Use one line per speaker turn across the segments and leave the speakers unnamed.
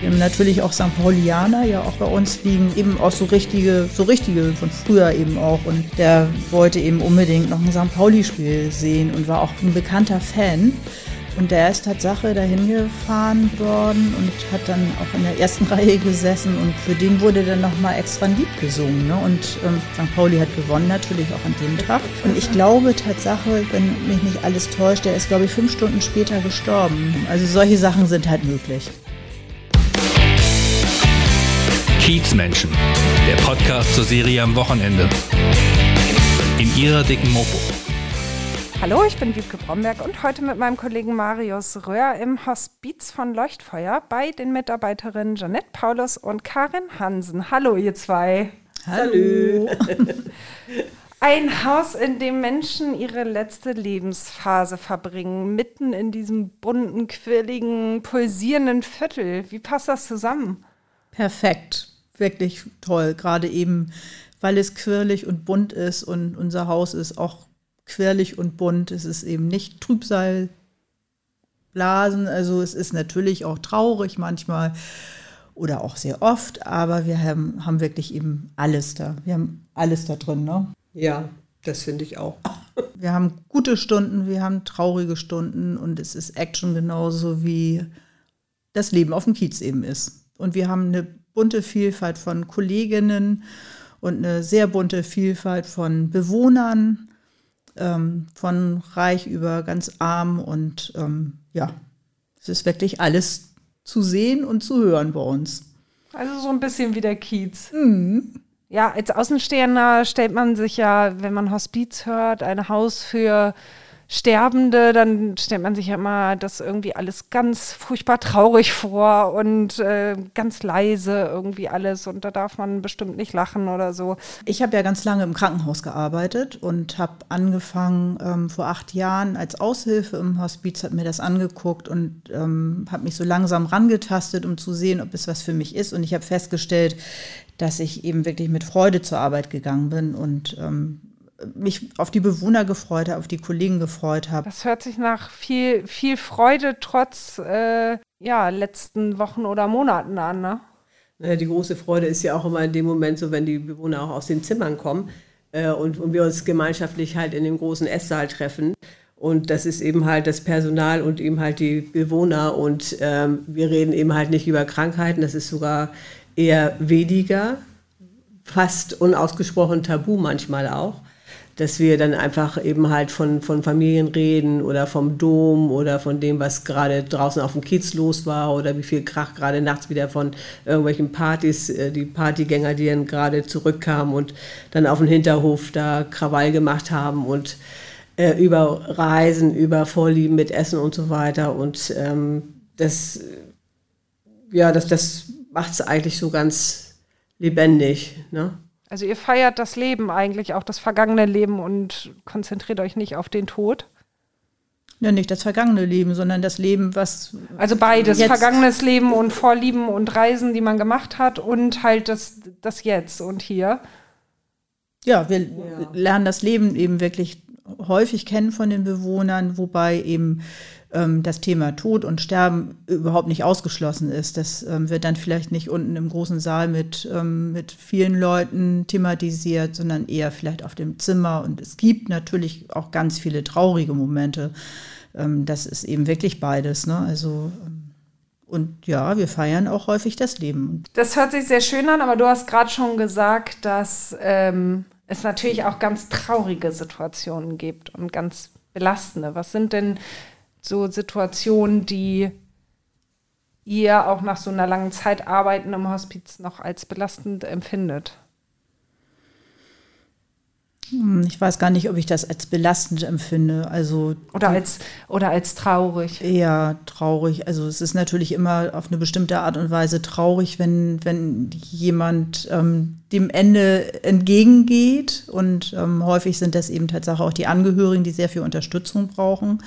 Wir haben natürlich auch St. Paulianer ja auch bei uns liegen, eben auch so richtige, so richtige von früher eben auch. Und der wollte eben unbedingt noch ein St. Pauli-Spiel sehen und war auch ein bekannter Fan. Und der ist Tatsache dahin gefahren worden und hat dann auch in der ersten Reihe gesessen und für den wurde dann nochmal extra ein Lied gesungen. Ne? Und ähm, St. Pauli hat gewonnen natürlich auch an dem Tag. Und ich glaube Tatsache, wenn mich nicht alles täuscht, der ist glaube ich fünf Stunden später gestorben. Also solche Sachen sind halt möglich.
Kiezmenschen, der Podcast zur Serie am Wochenende. In ihrer dicken Mopo.
Hallo, ich bin Wiebke Bromberg und heute mit meinem Kollegen Marius Röhr im Hospiz von Leuchtfeuer bei den Mitarbeiterinnen Janette Paulus und Karin Hansen. Hallo, ihr zwei.
Hallo.
Ein Haus, in dem Menschen ihre letzte Lebensphase verbringen, mitten in diesem bunten, quirligen, pulsierenden Viertel. Wie passt das zusammen?
Perfekt, wirklich toll. Gerade eben, weil es quirlig und bunt ist und unser Haus ist auch quirlig und bunt. Es ist eben nicht Trübsalblasen. Also es ist natürlich auch traurig manchmal oder auch sehr oft, aber wir haben, haben wirklich eben alles da. Wir haben alles da drin. Ne?
Ja, das finde ich auch.
Wir haben gute Stunden, wir haben traurige Stunden und es ist Action genauso wie das Leben auf dem Kiez eben ist. Und wir haben eine bunte Vielfalt von Kolleginnen und eine sehr bunte Vielfalt von Bewohnern ähm, von reich über ganz arm und ähm, ja, es ist wirklich alles zu sehen und zu hören bei uns.
Also so ein bisschen wie der Kiez. Mhm. Ja, als Außenstehender stellt man sich ja, wenn man Hospiz hört, ein Haus für Sterbende, dann stellt man sich ja immer das irgendwie alles ganz furchtbar traurig vor und äh, ganz leise irgendwie alles und da darf man bestimmt nicht lachen oder so.
Ich habe ja ganz lange im Krankenhaus gearbeitet und habe angefangen ähm, vor acht Jahren als Aushilfe im Hospiz, habe mir das angeguckt und ähm, habe mich so langsam rangetastet, um zu sehen, ob es was für mich ist und ich habe festgestellt, dass ich eben wirklich mit Freude zur Arbeit gegangen bin und ähm, mich auf die Bewohner gefreut habe, auf die Kollegen gefreut habe.
Das hört sich nach viel, viel Freude trotz äh, ja, letzten Wochen oder Monaten an, ne?
Naja, die große Freude ist ja auch immer in dem Moment so, wenn die Bewohner auch aus den Zimmern kommen äh, und, und wir uns gemeinschaftlich halt in dem großen Esssaal treffen. Und das ist eben halt das Personal und eben halt die Bewohner. Und ähm, wir reden eben halt nicht über Krankheiten, das ist sogar eher weniger, fast unausgesprochen tabu manchmal auch dass wir dann einfach eben halt von, von Familien reden oder vom Dom oder von dem, was gerade draußen auf dem Kiez los war oder wie viel Krach gerade nachts wieder von irgendwelchen Partys, äh, die Partygänger, die dann gerade zurückkamen und dann auf dem Hinterhof da Krawall gemacht haben und äh, über Reisen, über Vorlieben mit Essen und so weiter. Und ähm, das, ja, das, das macht es eigentlich so ganz lebendig. Ne?
Also ihr feiert das Leben eigentlich, auch das vergangene Leben und konzentriert euch nicht auf den Tod?
Ja, nicht das vergangene Leben, sondern das Leben, was.
Also beides, vergangenes Leben und Vorlieben und Reisen, die man gemacht hat und halt das, das Jetzt und hier.
Ja, wir ja. lernen das Leben eben wirklich häufig kennen von den Bewohnern, wobei eben ähm, das Thema Tod und Sterben überhaupt nicht ausgeschlossen ist. Das ähm, wird dann vielleicht nicht unten im großen Saal mit, ähm, mit vielen Leuten thematisiert, sondern eher vielleicht auf dem Zimmer. Und es gibt natürlich auch ganz viele traurige Momente. Ähm, das ist eben wirklich beides. Ne? Also ähm, und ja, wir feiern auch häufig das Leben.
Das hört sich sehr schön an, aber du hast gerade schon gesagt, dass ähm, es natürlich auch ganz traurige Situationen gibt und ganz belastende. Was sind denn so Situationen, die ihr auch nach so einer langen Zeit Arbeiten im Hospiz noch als belastend empfindet?
Hm, ich weiß gar nicht, ob ich das als belastend empfinde. Also
oder als oder als traurig.
Eher traurig. Also es ist natürlich immer auf eine bestimmte Art und Weise traurig, wenn wenn jemand ähm, dem Ende entgegengeht. Und ähm, häufig sind das eben tatsächlich auch die Angehörigen, die sehr viel Unterstützung brauchen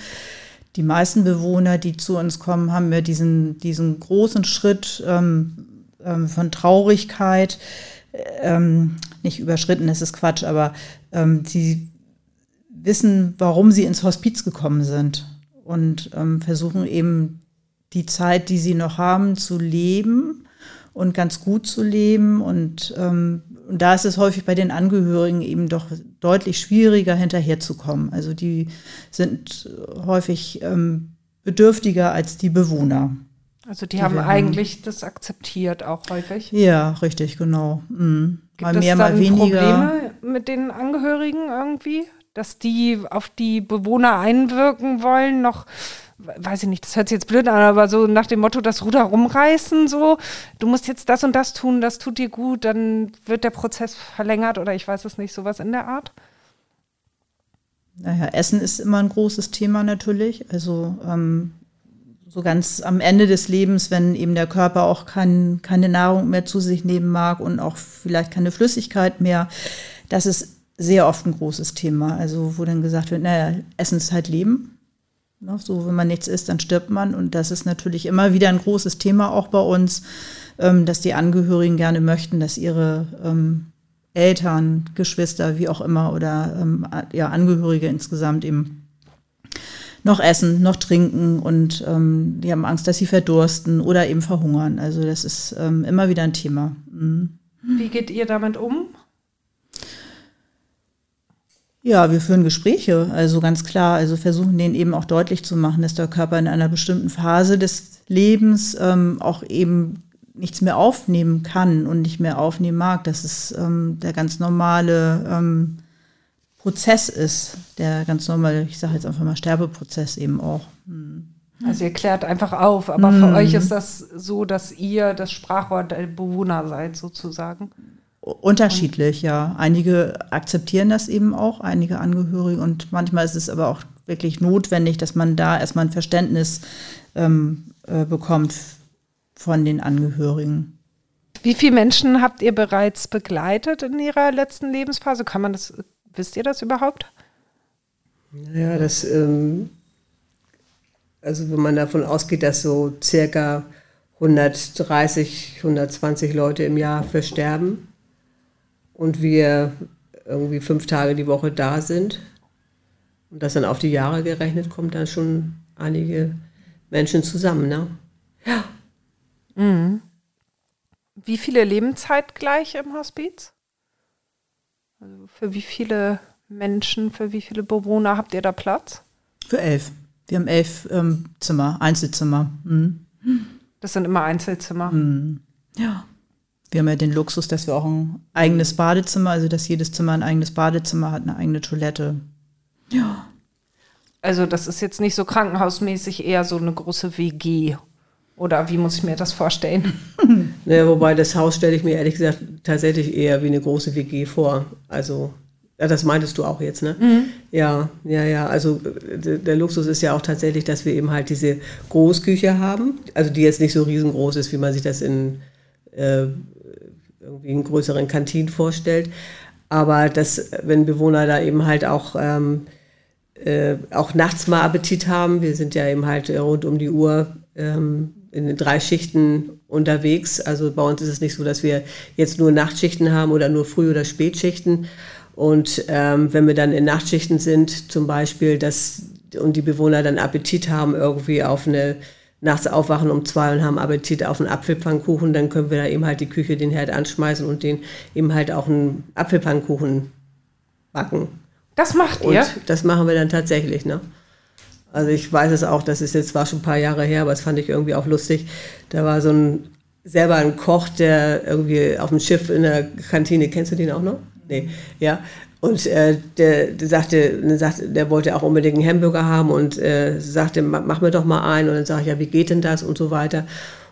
die meisten Bewohner, die zu uns kommen, haben wir diesen, diesen großen Schritt ähm, ähm, von Traurigkeit ähm, nicht überschritten, das ist Quatsch, aber ähm, sie wissen, warum sie ins Hospiz gekommen sind und ähm, versuchen eben die Zeit, die sie noch haben, zu leben und ganz gut zu leben. Und, ähm, und da ist es häufig bei den Angehörigen eben doch deutlich schwieriger, hinterherzukommen. Also die sind häufig ähm, bedürftiger als die Bewohner.
Also die, die haben eigentlich haben. das akzeptiert auch häufig.
Ja, richtig, genau. Mhm.
Gibt mal mehr, mal weniger. Probleme mit den Angehörigen irgendwie, dass die auf die Bewohner einwirken wollen, noch weiß ich nicht, das hört sich jetzt blöd an, aber so nach dem Motto, das Ruder rumreißen, so, du musst jetzt das und das tun, das tut dir gut, dann wird der Prozess verlängert oder ich weiß es nicht, sowas in der Art?
Naja, Essen ist immer ein großes Thema natürlich. Also ähm, so ganz am Ende des Lebens, wenn eben der Körper auch kein, keine Nahrung mehr zu sich nehmen mag und auch vielleicht keine Flüssigkeit mehr, das ist sehr oft ein großes Thema. Also wo dann gesagt wird, naja, Essen ist halt Leben. Ne, so, wenn man nichts isst, dann stirbt man. Und das ist natürlich immer wieder ein großes Thema auch bei uns, ähm, dass die Angehörigen gerne möchten, dass ihre ähm, Eltern, Geschwister, wie auch immer, oder ähm, ja, Angehörige insgesamt eben noch essen, noch trinken und die haben Angst, dass sie verdursten oder eben verhungern. Also das ist immer wieder ein Thema. Mhm.
Wie geht ihr damit um?
Ja, wir führen Gespräche, also ganz klar, also versuchen denen eben auch deutlich zu machen, dass der Körper in einer bestimmten Phase des Lebens ähm, auch eben nichts mehr aufnehmen kann und nicht mehr aufnehmen mag, dass es ähm, der ganz normale ähm, Prozess ist, der ganz normale, ich sage jetzt einfach mal Sterbeprozess eben auch. Hm.
Also ihr klärt einfach auf, aber hm. für euch ist das so, dass ihr das Sprachrohr der Bewohner seid sozusagen.
Unterschiedlich, ja. Einige akzeptieren das eben auch, einige Angehörige und manchmal ist es aber auch wirklich notwendig, dass man da erstmal ein Verständnis ähm, äh, bekommt von den Angehörigen.
Wie viele Menschen habt ihr bereits begleitet in ihrer letzten Lebensphase? Kann man das Wisst ihr das überhaupt?
Ja, das, ähm, also wenn man davon ausgeht, dass so circa 130, 120 Leute im Jahr versterben und wir irgendwie fünf Tage die Woche da sind und das dann auf die Jahre gerechnet, kommt dann schon einige Menschen zusammen, ne? Ja.
Mhm. Wie viele leben zeitgleich im Hospiz? Also für wie viele Menschen, für wie viele Bewohner habt ihr da Platz?
Für elf. Wir haben elf ähm, Zimmer, Einzelzimmer. Mhm.
Das sind immer Einzelzimmer.
Mhm. Ja. Wir haben ja den Luxus, dass wir auch ein eigenes Badezimmer, also dass jedes Zimmer ein eigenes Badezimmer hat, eine eigene Toilette. Ja.
Also das ist jetzt nicht so krankenhausmäßig, eher so eine große WG oder wie muss ich mir das vorstellen?
naja, wobei das Haus stelle ich mir ehrlich gesagt tatsächlich eher wie eine große WG vor. Also, ja, das meintest du auch jetzt, ne? Mhm. Ja, ja, ja. Also der Luxus ist ja auch tatsächlich, dass wir eben halt diese Großküche haben. Also die jetzt nicht so riesengroß ist, wie man sich das in äh, irgendwie in größeren Kantinen vorstellt. Aber dass, wenn Bewohner da eben halt auch ähm, äh, auch nachts mal Appetit haben. Wir sind ja eben halt rund um die Uhr ähm, in den drei Schichten unterwegs. Also bei uns ist es nicht so, dass wir jetzt nur Nachtschichten haben oder nur Früh- oder Spätschichten. Und ähm, wenn wir dann in Nachtschichten sind, zum Beispiel, dass und die Bewohner dann Appetit haben, irgendwie auf eine nachts aufwachen um zwei und haben Appetit auf einen Apfelpfannkuchen, dann können wir da eben halt die Küche, den Herd anschmeißen und den eben halt auch einen Apfelpfannkuchen backen.
Das macht ihr? Und
das machen wir dann tatsächlich, ne? Also ich weiß es auch, das ist jetzt zwar schon ein paar Jahre her, aber das fand ich irgendwie auch lustig. Da war so ein selber ein Koch, der irgendwie auf dem Schiff in der Kantine, kennst du den auch noch? Nee, ja. Und äh, der, der, sagte, der, sagte, der wollte auch unbedingt einen Hamburger haben und äh, sagte, mach mir doch mal einen. Und dann sage ich, ja, wie geht denn das und so weiter.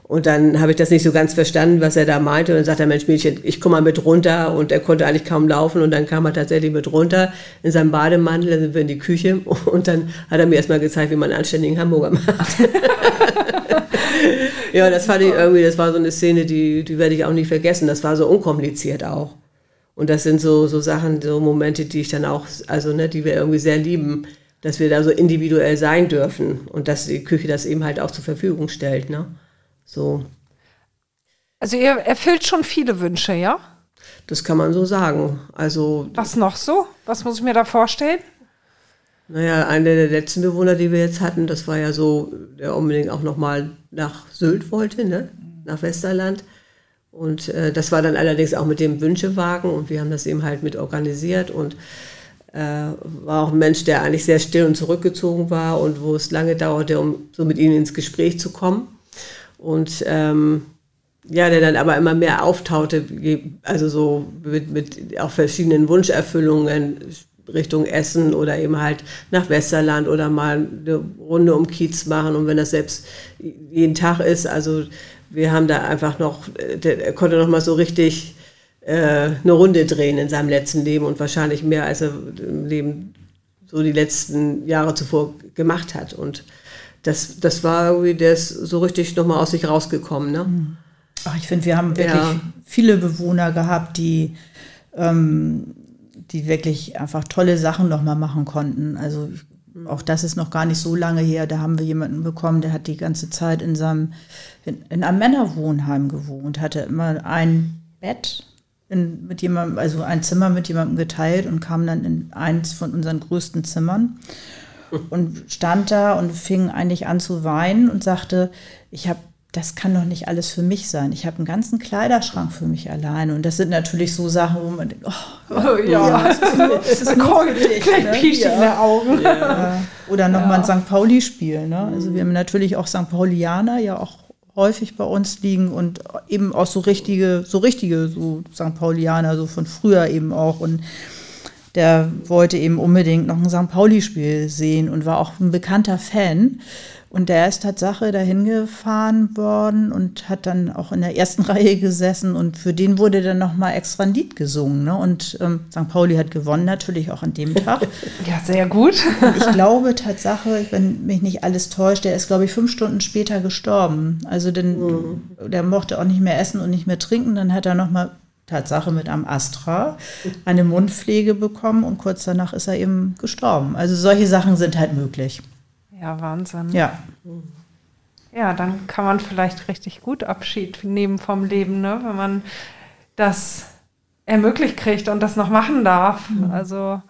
Und dann habe ich das nicht so ganz verstanden, was er da meinte. Und dann sagt er, Mensch, Mädchen, ich komme mal mit runter. Und er konnte eigentlich kaum laufen. Und dann kam er tatsächlich mit runter in seinem Bademantel. Dann sind wir in die Küche. Und dann hat er mir erstmal gezeigt, wie man einen anständigen Hamburger macht. ja, das fand ich irgendwie, das war so eine Szene, die, die werde ich auch nicht vergessen. Das war so unkompliziert auch. Und das sind so, so Sachen, so Momente, die ich dann auch, also, ne, die wir irgendwie sehr lieben, dass wir da so individuell sein dürfen. Und dass die Küche das eben halt auch zur Verfügung stellt, ne? So.
Also ihr erfüllt schon viele Wünsche, ja?
Das kann man so sagen. Also
was noch so? Was muss ich mir da vorstellen?
Naja, einer der letzten Bewohner, die wir jetzt hatten, das war ja so, der unbedingt auch nochmal nach Sylt wollte, ne? nach Westerland. Und äh, das war dann allerdings auch mit dem Wünschewagen und wir haben das eben halt mit organisiert und äh, war auch ein Mensch, der eigentlich sehr still und zurückgezogen war und wo es lange dauerte, um so mit ihnen ins Gespräch zu kommen. Und ähm, ja, der dann aber immer mehr auftaute, also so mit, mit auch verschiedenen Wunscherfüllungen Richtung Essen oder eben halt nach Westerland oder mal eine Runde um Kiez machen und wenn das selbst jeden Tag ist, also wir haben da einfach noch, der konnte noch mal so richtig äh, eine Runde drehen in seinem letzten Leben und wahrscheinlich mehr als er im Leben so die letzten Jahre zuvor gemacht hat und das, das war irgendwie das so richtig noch mal aus sich rausgekommen, ne? Mhm.
Ach, ich finde, wir haben wirklich ja. viele Bewohner gehabt, die, ähm, die wirklich einfach tolle Sachen nochmal machen konnten. Also auch das ist noch gar nicht so lange her. Da haben wir jemanden bekommen, der hat die ganze Zeit in seinem, in, in einem Männerwohnheim gewohnt, hatte immer ein Bett in, mit jemandem, also ein Zimmer mit jemandem geteilt und kam dann in eins von unseren größten Zimmern und stand da und fing eigentlich an zu weinen und sagte, ich habe das kann doch nicht alles für mich sein. Ich habe einen ganzen Kleiderschrank für mich alleine. Und das sind natürlich so Sachen, wo man denkt, oh, oh ja, ja, es ist, nötig. Ne? Ja. in der Augen. Ja. Oder nochmal ja. ein St. Pauli-Spiel. Ne? Also wir haben natürlich auch St. Paulianer ja auch häufig bei uns liegen und eben auch so richtige, so richtige, so St. Paulianer, so von früher eben auch. Und der wollte eben unbedingt noch ein St. Pauli-Spiel sehen und war auch ein bekannter Fan. Und der ist Tatsache dahin gefahren worden und hat dann auch in der ersten Reihe gesessen und für den wurde dann nochmal extra ein Lied gesungen. Ne? Und ähm, St. Pauli hat gewonnen natürlich auch an dem Tag.
ja, sehr gut.
und ich glaube Tatsache, wenn mich nicht alles täuscht, der ist, glaube ich, fünf Stunden später gestorben. Also denn, mhm. der mochte auch nicht mehr essen und nicht mehr trinken. Dann hat er nochmal Tatsache mit einem Astra eine Mundpflege bekommen und kurz danach ist er eben gestorben. Also solche Sachen sind halt möglich.
Ja, Wahnsinn.
Ja.
Ja, dann kann man vielleicht richtig gut Abschied nehmen vom Leben, ne? wenn man das ermöglicht kriegt und das noch machen darf. Mhm. Also.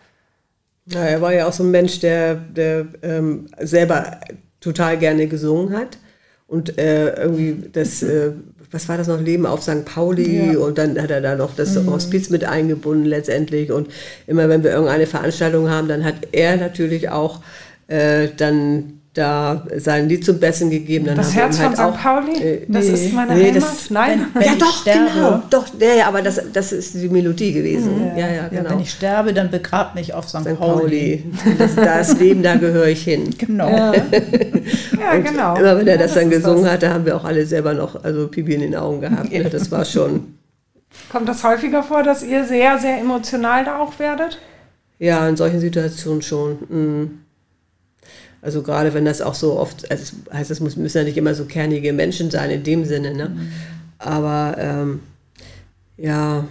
Ja, er war ja auch so ein Mensch, der, der ähm, selber total gerne gesungen hat und äh, irgendwie das, äh, was war das noch, Leben auf St. Pauli ja. und dann hat er da noch das mhm. Hospiz mit eingebunden letztendlich und immer wenn wir irgendeine Veranstaltung haben, dann hat er natürlich auch äh, dann da sein Lied zum Besten gegeben. Dann
das Herz halt von St. Pauli? Äh, das nee, ist meine nee, Heimat? Das,
Nein? Wenn, wenn ja doch, sterbe, genau. Doch, ja, ja, aber das, das ist die Melodie gewesen.
Mhm. Ja, ja, genau. Ja, wenn ich sterbe, dann begrab mich auf St. St. Pauli.
Pauli. Das, das Leben, da gehöre ich hin.
Genau. Ja,
ja genau.
Immer wenn er das, das dann gesungen das. hat, da haben wir auch alle selber noch also Pipi in den Augen gehabt. Ne? Das war schon...
Kommt das häufiger vor, dass ihr sehr, sehr emotional da auch werdet?
Ja, in solchen Situationen schon. Mhm. Also gerade wenn das auch so oft, also das heißt, es müssen ja nicht immer so kernige Menschen sein in dem Sinne, ne? Mhm. Aber ähm, ja.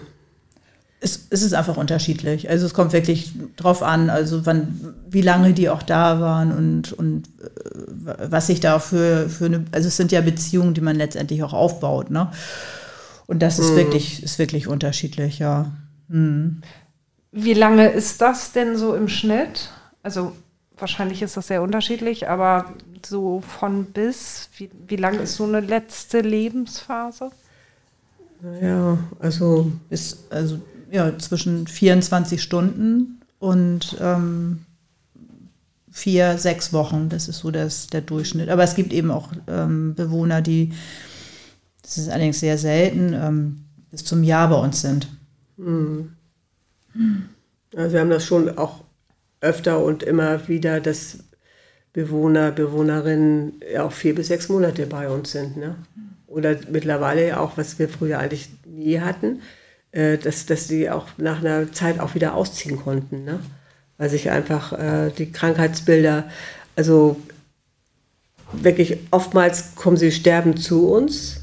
Es, es ist einfach unterschiedlich. Also es kommt wirklich drauf an, also wann, wie lange die auch da waren und, und äh, was sich da für, für eine, also es sind ja Beziehungen, die man letztendlich auch aufbaut, ne? Und das ist mhm. wirklich, ist wirklich unterschiedlich, ja. Mhm.
Wie lange ist das denn so im Schnitt? Also wahrscheinlich ist das sehr unterschiedlich, aber so von bis, wie, wie lang ist so eine letzte Lebensphase?
Ja, also
bis, also ja, zwischen 24 Stunden und ähm, vier, sechs Wochen. Das ist so das, der Durchschnitt. Aber es gibt eben auch ähm, Bewohner, die, das ist allerdings sehr selten, ähm, bis zum Jahr bei uns sind. Mhm.
Also wir haben das schon auch öfter und immer wieder, dass Bewohner, Bewohnerinnen ja auch vier bis sechs Monate bei uns sind. Ne? Oder mittlerweile auch, was wir früher eigentlich nie hatten, äh, dass, dass die auch nach einer Zeit auch wieder ausziehen konnten. Ne? Weil sich einfach äh, die Krankheitsbilder, also wirklich oftmals kommen sie sterben zu uns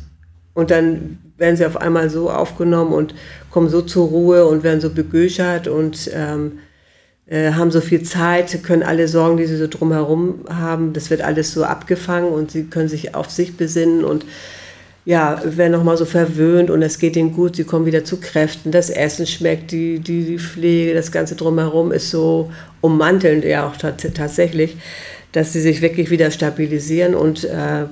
und dann werden sie auf einmal so aufgenommen und kommen so zur Ruhe und werden so begüchert und ähm, äh, haben so viel Zeit, können alle Sorgen, die sie so drumherum haben, das wird alles so abgefangen und sie können sich auf sich besinnen und ja, werden nochmal so verwöhnt und es geht ihnen gut, sie kommen wieder zu Kräften, das Essen schmeckt, die, die, die Pflege, das Ganze drumherum ist so ummantelnd, ja auch tatsächlich, dass sie sich wirklich wieder stabilisieren und äh,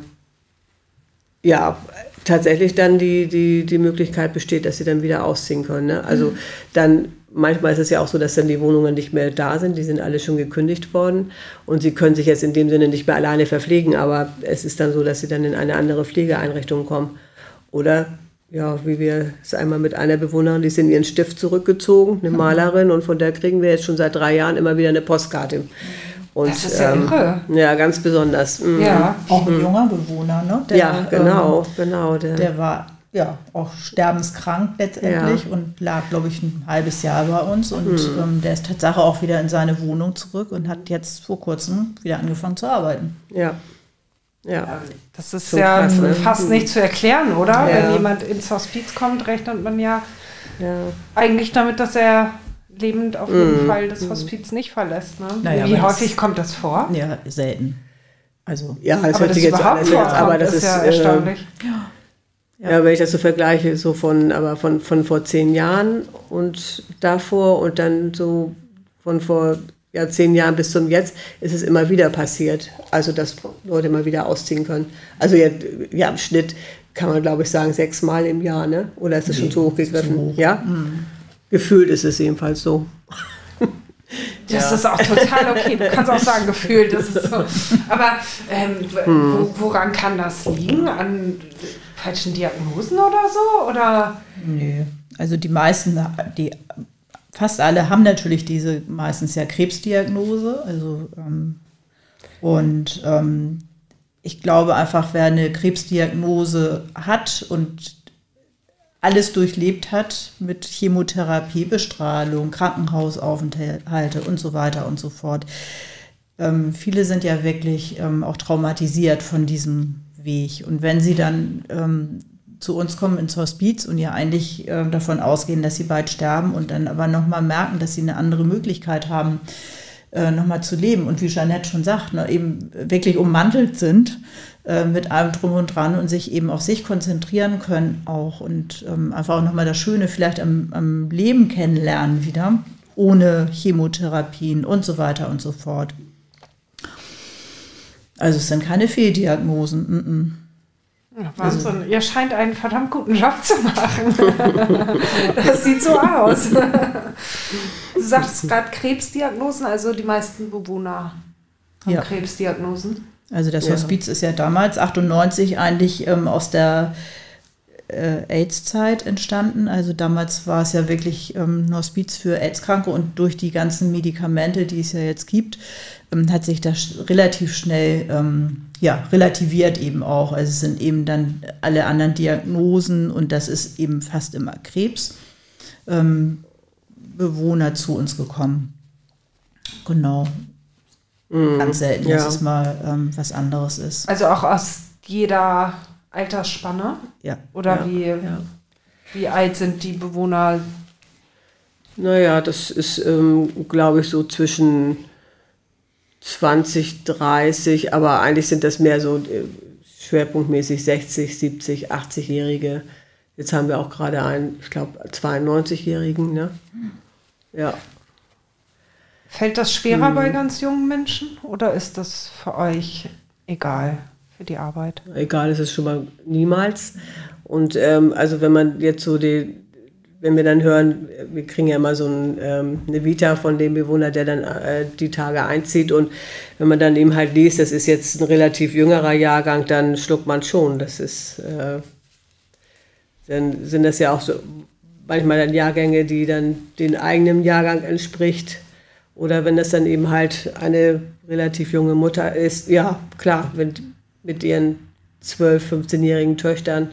ja, tatsächlich dann die, die, die Möglichkeit besteht, dass sie dann wieder ausziehen können. Ne? Also mhm. dann manchmal ist es ja auch so, dass dann die Wohnungen nicht mehr da sind, die sind alle schon gekündigt worden und sie können sich jetzt in dem Sinne nicht mehr alleine verpflegen, aber es ist dann so, dass sie dann in eine andere Pflegeeinrichtung kommen. Oder ja, wie wir es einmal mit einer Bewohnerin, die ist in ihren Stift zurückgezogen, eine mhm. Malerin und von der kriegen wir jetzt schon seit drei Jahren immer wieder eine Postkarte.
Und, das ist ja ähm, irre.
Ja, ganz besonders.
Mhm. Ja, auch ein junger Bewohner, ne?
Der, ja, genau, ähm, genau.
Der, der war ja, auch sterbenskrank letztendlich ja. und lag, glaube ich, ein halbes Jahr bei uns. Und hm. ähm, der ist Tatsache auch wieder in seine Wohnung zurück und hat jetzt vor kurzem wieder angefangen zu arbeiten.
Ja. Ja.
Das ist so ja krass, ne? fast nicht zu erklären, oder? Ja. Wenn jemand ins Hospiz kommt, rechnet man ja, ja, eigentlich damit, dass er lebend auf jeden mm. Fall das Hospiz nicht verlässt. Ne? Naja, Wie häufig kommt das vor?
Ja, selten.
Also, ja, es hört sich jetzt an, aber das ist, ist ja äh, erstaunlich. ja. Ja. ja. wenn ich das so vergleiche, so von, aber von, von vor zehn Jahren und davor und dann so von vor ja, zehn Jahren bis zum Jetzt ist es immer wieder passiert. Also, dass Leute mal wieder ausziehen können. Also, ja, ja im Schnitt kann man, glaube ich, sagen, sechsmal im Jahr, ne? Oder ist es nee, schon zu hoch gegriffen? Hoch. Ja? Mhm. Gefühlt ist es jedenfalls so.
Das ja. ist auch total okay. Du kannst auch sagen, gefühlt ist es so. Aber ähm, hm. woran kann das liegen? An falschen Diagnosen oder so? Oder?
Nee. Also die meisten, die fast alle haben natürlich diese meistens ja Krebsdiagnose. Also ähm, und ähm, ich glaube einfach, wer eine Krebsdiagnose hat und alles durchlebt hat mit Chemotherapie, Bestrahlung, Krankenhausaufenthalte und so weiter und so fort. Ähm, viele sind ja wirklich ähm, auch traumatisiert von diesem Weg. Und wenn sie dann ähm, zu uns kommen ins Hospiz und ja eigentlich äh, davon ausgehen, dass sie bald sterben und dann aber nochmal merken, dass sie eine andere Möglichkeit haben, äh, nochmal zu leben und wie Jeanette schon sagt, ne, eben wirklich ummantelt sind äh, mit allem drum und dran und sich eben auf sich konzentrieren können auch und ähm, einfach auch nochmal das Schöne vielleicht am, am Leben kennenlernen wieder, ohne Chemotherapien und so weiter und so fort. Also es sind keine Fehldiagnosen. Mm
-mm. Ja, Wahnsinn. Also, Ihr scheint einen verdammt guten Job zu machen. das sieht so aus. Du sagst gerade Krebsdiagnosen, also die meisten Bewohner haben ja. Krebsdiagnosen.
Also das ja. Hospiz ist ja damals, 98, eigentlich ähm, aus der äh, AIDS-Zeit entstanden. Also damals war es ja wirklich ähm, ein Hospiz für AIDS-Kranke und durch die ganzen Medikamente, die es ja jetzt gibt, ähm, hat sich das relativ schnell ähm, ja, relativiert eben auch. Also es sind eben dann alle anderen Diagnosen und das ist eben fast immer Krebs. Ähm, Bewohner zu uns gekommen. Genau. Mm, Ganz selten, ja. dass es mal ähm, was anderes ist.
Also auch aus jeder Altersspanne?
Ja.
Oder
ja,
wie, ja. wie alt sind die Bewohner?
Naja, das ist, ähm, glaube ich, so zwischen 20, 30, aber eigentlich sind das mehr so äh, schwerpunktmäßig 60, 70, 80-Jährige. Jetzt haben wir auch gerade einen, ich glaube, 92-Jährigen. Ne? Ja.
Fällt das schwerer hm. bei ganz jungen Menschen oder ist das für euch egal für die Arbeit?
Egal ist es schon mal niemals. Und ähm, also wenn man jetzt so die, wenn wir dann hören, wir kriegen ja immer so ein, ähm, eine Vita von dem Bewohner, der dann äh, die Tage einzieht und wenn man dann eben halt liest, das ist jetzt ein relativ jüngerer Jahrgang, dann schluckt man schon. Das ist, äh, dann sind das ja auch so manchmal dann Jahrgänge, die dann den eigenen Jahrgang entspricht. Oder wenn das dann eben halt eine relativ junge Mutter ist, ja klar, wenn, mit ihren 12-, 15-jährigen Töchtern,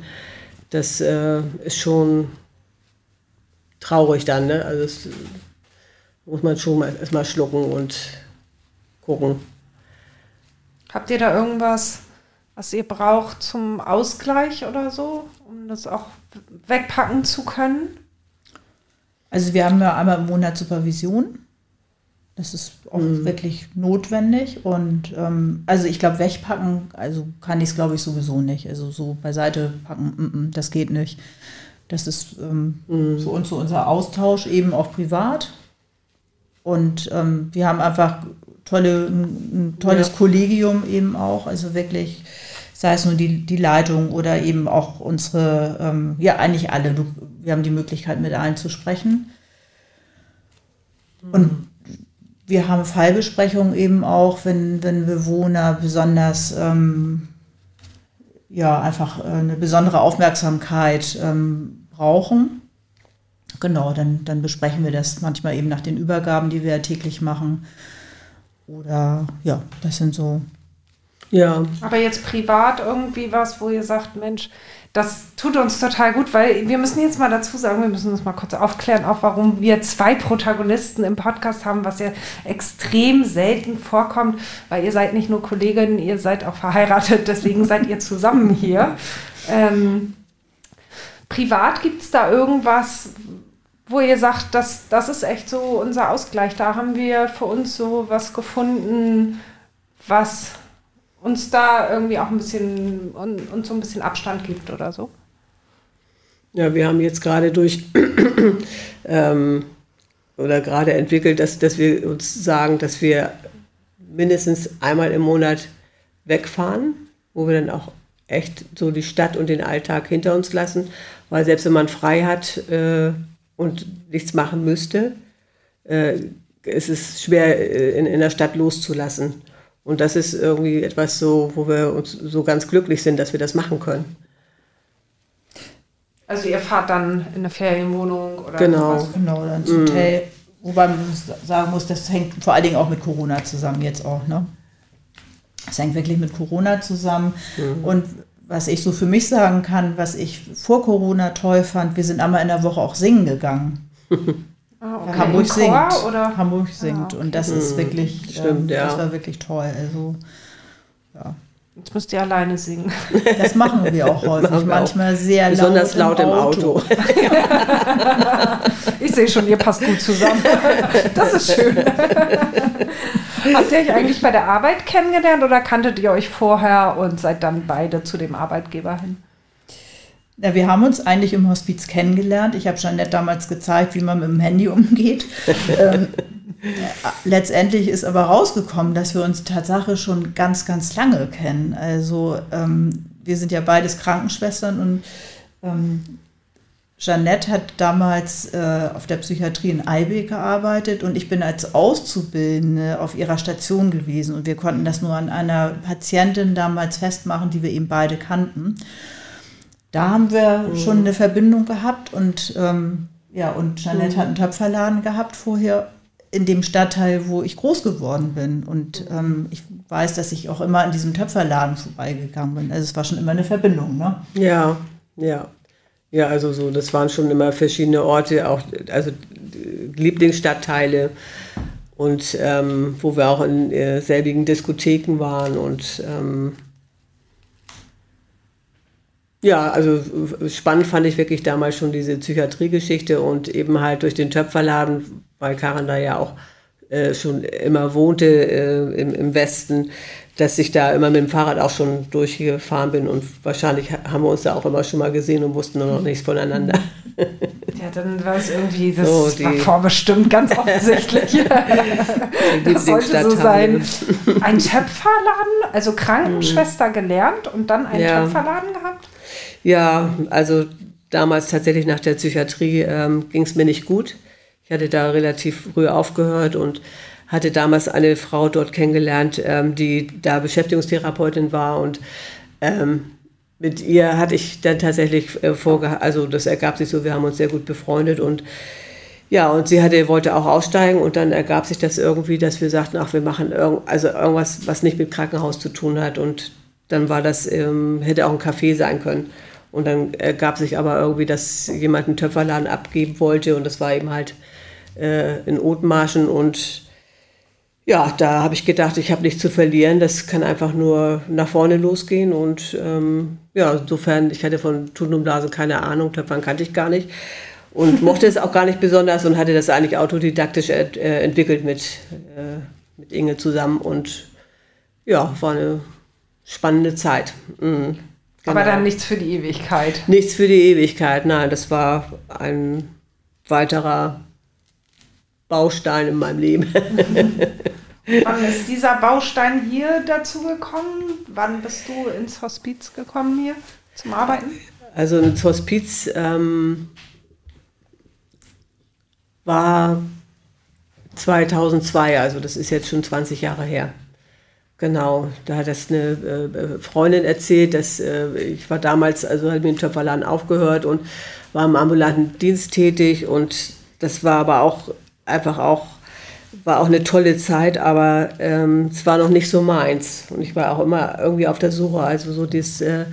das äh, ist schon traurig dann. Ne? Also das muss man schon mal erstmal schlucken und gucken.
Habt ihr da irgendwas, was ihr braucht zum Ausgleich oder so, um das auch wegpacken zu können?
Also wir haben ja einmal im Monat Supervision. Das ist auch mhm. wirklich notwendig. Und ähm, also ich glaube, wegpacken, also kann ich es, glaube ich, sowieso nicht. Also so beiseite packen, m -m, das geht nicht. Das ist ähm, mhm. für uns so unser Austausch, eben auch privat. Und ähm, wir haben einfach tolle, ein, ein tolles ja. Kollegium eben auch. Also wirklich, sei es nur die, die Leitung oder eben auch unsere, ähm, ja, eigentlich alle. Wir haben die Möglichkeit, mit allen zu sprechen. Mhm. Und wir haben Fallbesprechungen eben auch, wenn, wenn Bewohner besonders, ähm, ja, einfach äh, eine besondere Aufmerksamkeit ähm, brauchen. Genau, dann, dann besprechen wir das manchmal eben nach den Übergaben, die wir ja täglich machen. Oder ja, das sind so.
Ja. Aber jetzt privat irgendwie was, wo ihr sagt, Mensch, das tut uns total gut, weil wir müssen jetzt mal dazu sagen, wir müssen uns mal kurz aufklären, auch warum wir zwei Protagonisten im Podcast haben, was ja extrem selten vorkommt, weil ihr seid nicht nur Kolleginnen, ihr seid auch verheiratet, deswegen seid ihr zusammen hier. Ähm, privat gibt es da irgendwas, wo ihr sagt, das, das ist echt so unser Ausgleich. Da haben wir für uns so was gefunden, was uns da irgendwie auch ein bisschen und, so ein bisschen Abstand gibt oder so?
Ja, wir haben jetzt gerade durch ähm, oder gerade entwickelt, dass, dass wir uns sagen, dass wir mindestens einmal im Monat wegfahren, wo wir dann auch echt so die Stadt und den Alltag hinter uns lassen, weil selbst wenn man frei hat äh, und nichts machen müsste, äh, ist es schwer äh, in, in der Stadt loszulassen. Und das ist irgendwie etwas so, wo wir uns so ganz glücklich sind, dass wir das machen können.
Also ihr fahrt dann in eine Ferienwohnung oder
genau. Was? Genau, dann ins Hotel. Mm. Wobei man sagen muss, das hängt vor allen Dingen auch mit Corona zusammen jetzt auch, ne? Das hängt wirklich mit Corona zusammen. Mhm. Und was ich so für mich sagen kann, was ich vor Corona toll fand, wir sind einmal in der Woche auch singen gegangen. Ah, okay. Hamburg Im singt. Chor, oder? Hamburg singt. Ah, okay. Und das ist wirklich, Stimmt, ähm, ja. das war wirklich toll. Also,
ja. Jetzt müsst ihr alleine singen.
Das machen wir auch häufig. Wir Manchmal auch. sehr
Besonders laut im Auto. Auto.
ich sehe schon, ihr passt gut zusammen. Das ist schön. Habt ihr euch eigentlich bei der Arbeit kennengelernt oder kanntet ihr euch vorher und seid dann beide zu dem Arbeitgeber hin?
Ja, wir haben uns eigentlich im Hospiz kennengelernt. Ich habe Jeanette damals gezeigt, wie man mit dem Handy umgeht. ähm, letztendlich ist aber rausgekommen, dass wir uns Tatsache schon ganz, ganz lange kennen. Also ähm, wir sind ja beides Krankenschwestern und ähm, Jeanette hat damals äh, auf der Psychiatrie in Eibig gearbeitet und ich bin als Auszubildende auf ihrer Station gewesen und wir konnten das nur an einer Patientin damals festmachen, die wir eben beide kannten. Da haben wir mhm. schon eine Verbindung gehabt und ähm, ja, und Jeanette mhm. hat einen Töpferladen gehabt vorher in dem Stadtteil, wo ich groß geworden bin. Und ähm, ich weiß, dass ich auch immer an diesem Töpferladen vorbeigegangen bin. Also es war schon immer eine Verbindung, ne?
Ja, ja. Ja, also so, das waren schon immer verschiedene Orte, auch also Lieblingsstadtteile und ähm, wo wir auch in äh, selbigen Diskotheken waren und ähm, ja, also spannend fand ich wirklich damals schon diese Psychiatriegeschichte und eben halt durch den Töpferladen, weil Karin da ja auch äh, schon immer wohnte äh, im, im, Westen, dass ich da immer mit dem Fahrrad auch schon durchgefahren bin und wahrscheinlich haben wir uns da auch immer schon mal gesehen und wussten nur noch nichts voneinander.
Ja, dann war es irgendwie, das so, war vorbestimmt, ganz offensichtlich. das sollte so sein. Ein Töpferladen, also Krankenschwester gelernt und dann einen ja. Töpferladen gehabt?
Ja, also damals tatsächlich nach der Psychiatrie ähm, ging es mir nicht gut. Ich hatte da relativ früh aufgehört und hatte damals eine Frau dort kennengelernt, ähm, die da Beschäftigungstherapeutin war und ähm, mit ihr hatte ich dann tatsächlich äh, vorgehabt, also das ergab sich so, wir haben uns sehr gut befreundet und ja, und sie hatte, wollte auch aussteigen und dann ergab sich das irgendwie, dass wir sagten, ach, wir machen irgend, also irgendwas, was nicht mit Krankenhaus zu tun hat und dann war das, ähm, hätte auch ein Café sein können. Und dann ergab sich aber irgendwie, dass jemand einen Töpferladen abgeben wollte und das war eben halt äh, in Othmarschen und ja, da habe ich gedacht, ich habe nichts zu verlieren, das kann einfach nur nach vorne losgehen und ähm, ja, insofern, ich hatte von Tuten und Blasen keine Ahnung, Töpfern kannte ich gar nicht und mochte es auch gar nicht besonders und hatte das eigentlich autodidaktisch äh, entwickelt mit, äh, mit Inge zusammen und ja, war eine spannende Zeit. Mhm,
genau. Aber dann nichts für die Ewigkeit.
Nichts für die Ewigkeit, nein, das war ein weiterer Baustein in meinem Leben.
Wann ist dieser Baustein hier dazu gekommen? Wann bist du ins Hospiz gekommen hier zum Arbeiten?
Also ins Hospiz ähm, war 2002, also das ist jetzt schon 20 Jahre her. Genau, da hat das eine äh, Freundin erzählt, dass äh, ich war damals, also habe mir den Töpferladen aufgehört und war im ambulanten Dienst tätig und das war aber auch einfach auch war auch eine tolle Zeit, aber ähm, es war noch nicht so meins. Und ich war auch immer irgendwie auf der Suche, also so das äh,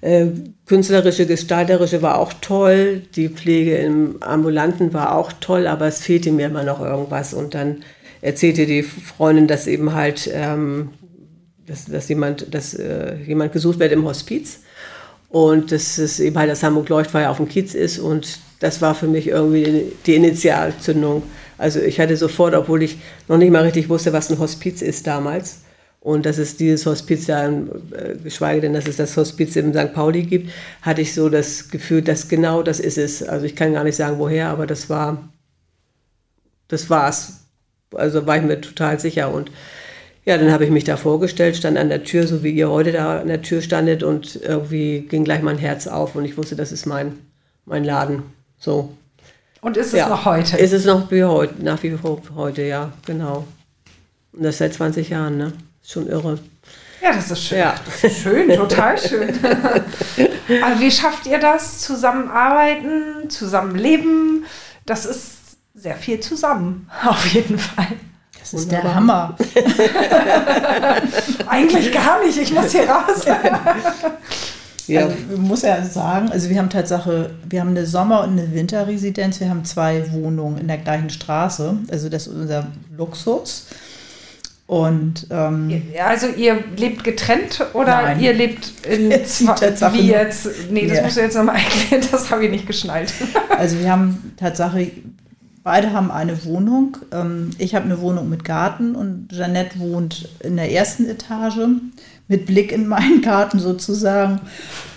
äh, künstlerische, gestalterische war auch toll, die Pflege im Ambulanten war auch toll, aber es fehlte mir immer noch irgendwas. Und dann erzählte die Freundin, dass eben halt, ähm, dass, dass, jemand, dass äh, jemand gesucht wird im Hospiz und dass es eben halt das Hamburg Leuchtfeuer auf dem Kiez ist und das war für mich irgendwie die Initialzündung. Also ich hatte sofort, obwohl ich noch nicht mal richtig wusste, was ein Hospiz ist damals, und dass es dieses Hospiz da, äh, geschweige denn, dass es das Hospiz im St. Pauli gibt, hatte ich so das Gefühl, dass genau das ist es. Also ich kann gar nicht sagen, woher, aber das war, das war's. Also war ich mir total sicher. Und ja, dann habe ich mich da vorgestellt, stand an der Tür, so wie ihr heute da an der Tür standet und irgendwie ging gleich mein Herz auf und ich wusste, das ist mein, mein Laden. So.
Und ist es ja. noch heute?
Ist es noch wie heute, nach wie vor heute, ja, genau. Und das seit 20 Jahren, ne? Schon irre.
Ja, das ist schön. Ja. Das ist schön, total schön. Aber wie schafft ihr das? Zusammenarbeiten, zusammenleben? Das ist sehr viel zusammen, auf jeden Fall.
Das ist Wunderbar. der Hammer.
Eigentlich gar nicht, ich muss hier raus.
Ja. Also, ich muss ja sagen, also wir haben Tatsache, wir haben eine Sommer- und eine Winterresidenz, wir haben zwei Wohnungen in der gleichen Straße. Also das ist unser Luxus. Und ähm,
also ihr lebt getrennt oder nein. ihr lebt in zwei, wie jetzt? Nee, das ja. musst du jetzt nochmal erklären, das habe ich nicht geschnallt.
Also wir haben Tatsache, beide haben eine Wohnung. Ähm, ich habe eine Wohnung mit Garten und Jeannette wohnt in der ersten Etage mit Blick in meinen Garten sozusagen.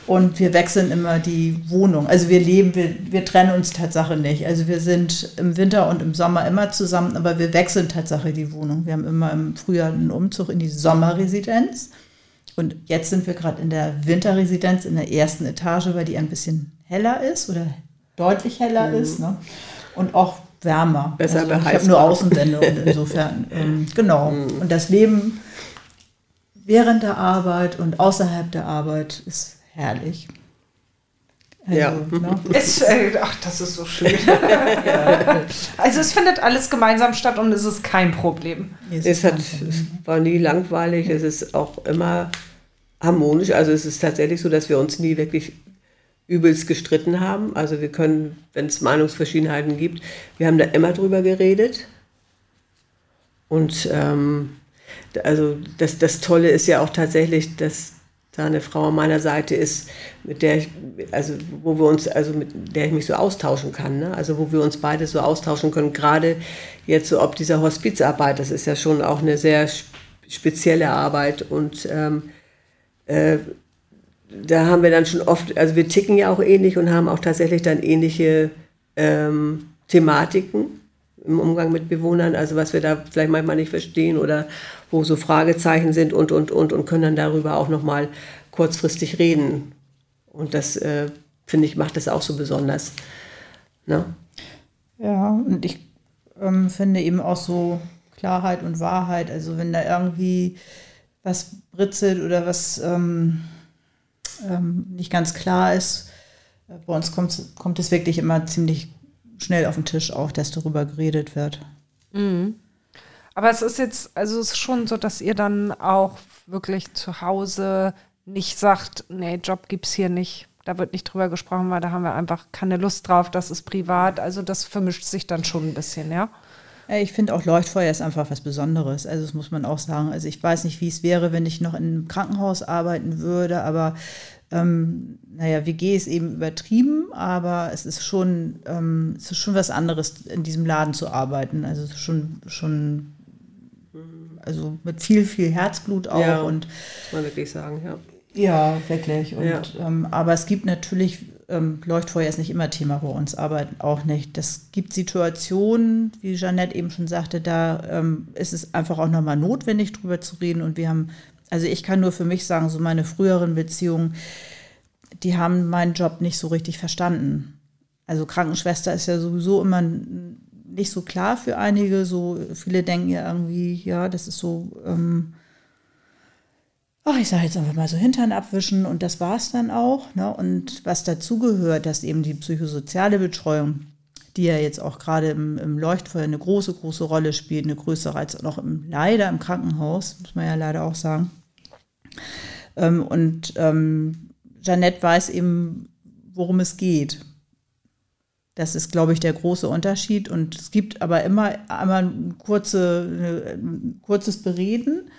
Und wir wechseln immer die Wohnung. Also wir leben, wir, wir trennen uns Tatsache nicht. Also wir sind im Winter und im Sommer immer zusammen, aber wir wechseln Tatsache die Wohnung. Wir haben immer im Frühjahr einen Umzug in die Sommerresidenz. Und jetzt sind wir gerade in der Winterresidenz in der ersten Etage, weil die ein bisschen heller ist oder deutlich heller mhm. ist. Ne? Und auch wärmer.
Besser also
ich habe nur Außenwände und insofern. Ähm, genau. Mhm. Und das Leben während der Arbeit und außerhalb der Arbeit ist herrlich.
Also, ja. Ne? Es, äh, ach, das ist so schön. also es findet alles gemeinsam statt und es ist kein Problem.
Es, hat, es war nie langweilig, es ist auch immer harmonisch. Also es ist tatsächlich so, dass wir uns nie wirklich übelst gestritten haben. Also wir können, wenn es Meinungsverschiedenheiten gibt, wir haben da immer drüber geredet. Und ähm, also das, das Tolle ist ja auch tatsächlich, dass da eine Frau an meiner Seite ist, mit der ich, also wo wir uns, also mit der ich mich so austauschen kann, ne? also wo wir uns beide so austauschen können, gerade jetzt so ob dieser Hospizarbeit, das ist ja schon auch eine sehr spezielle Arbeit und ähm, äh, da haben wir dann schon oft, also wir ticken ja auch ähnlich und haben auch tatsächlich dann ähnliche ähm, Thematiken im Umgang mit Bewohnern, also was wir da vielleicht manchmal nicht verstehen oder wo so Fragezeichen sind und, und, und, und können dann darüber auch nochmal kurzfristig reden. Und das, äh, finde ich, macht das auch so besonders. Ne?
Ja, und ich ähm, finde eben auch so Klarheit und Wahrheit, also wenn da irgendwie was britzelt oder was ähm, ähm, nicht ganz klar ist, äh, bei uns kommt, kommt es wirklich immer ziemlich schnell auf den Tisch auch, dass darüber geredet wird.
Mhm. Aber es ist jetzt, also es ist schon so, dass ihr dann auch wirklich zu Hause nicht sagt, nee, Job gibt es hier nicht. Da wird nicht drüber gesprochen, weil da haben wir einfach keine Lust drauf, das ist privat. Also das vermischt sich dann schon ein bisschen, ja.
Ich finde auch Leuchtfeuer ist einfach was Besonderes. Also das muss man auch sagen. Also ich weiß nicht, wie es wäre, wenn ich noch in einem Krankenhaus arbeiten würde, aber ähm, naja, WG ist eben übertrieben, aber es ist schon, ähm, es ist schon was anderes, in diesem Laden zu arbeiten. Also es ist schon, schon also mit viel, viel Herzblut auch.
Ja,
und
muss man wirklich sagen, ja.
Ja, wirklich. Und,
Ja.
ähm, aber es gibt natürlich, ähm, Leuchtfeuer ist nicht immer Thema bei uns, aber auch nicht. Das gibt Situationen, wie Jeanette eben schon sagte, da ähm, ist es einfach auch nochmal notwendig, drüber zu reden. Und wir haben, also ich kann nur für mich sagen, so meine früheren Beziehungen, die haben meinen Job nicht so richtig verstanden. Also Krankenschwester ist ja sowieso immer nicht so klar für einige. So viele denken ja irgendwie, ja, das ist so. Ähm, ach, ich sage jetzt einfach mal so Hintern abwischen und das war es dann auch. Ne? Und was dazugehört, dass eben die psychosoziale Betreuung, die ja jetzt auch gerade im, im Leuchtfeuer eine große, große Rolle spielt, eine größere als noch im, leider im Krankenhaus, muss man ja leider auch sagen. Ähm, und ähm, Jeanette weiß eben, worum es geht. Das ist, glaube ich, der große Unterschied. Und es gibt aber immer einmal ein, kurze, ein kurzes Bereden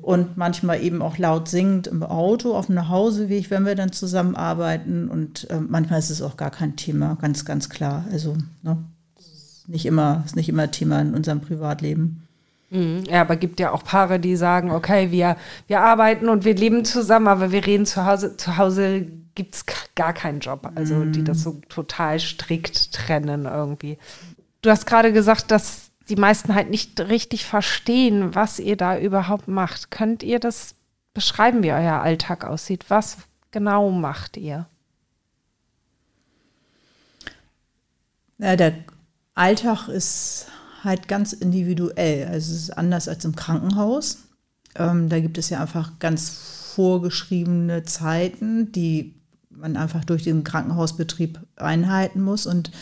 und manchmal eben auch laut singend im Auto auf dem Nachhauseweg, wenn wir dann zusammenarbeiten. Und äh, manchmal ist es auch gar kein Thema, ganz, ganz klar. Also ne, ist nicht immer, ist nicht immer Thema in unserem Privatleben.
Mhm. Ja, aber gibt ja auch Paare, die sagen, okay, wir, wir arbeiten und wir leben zusammen, aber wir reden zu Hause, zu Hause gibt es gar keinen Job. Also die das so total strikt trennen irgendwie. Du hast gerade gesagt, dass die meisten halt nicht richtig verstehen, was ihr da überhaupt macht. Könnt ihr das beschreiben, wie euer Alltag aussieht? Was genau macht ihr?
Ja, der Alltag ist halt ganz individuell. Also es ist anders als im Krankenhaus. Ähm, da gibt es ja einfach ganz vorgeschriebene Zeiten, die man einfach durch den Krankenhausbetrieb einhalten muss. Und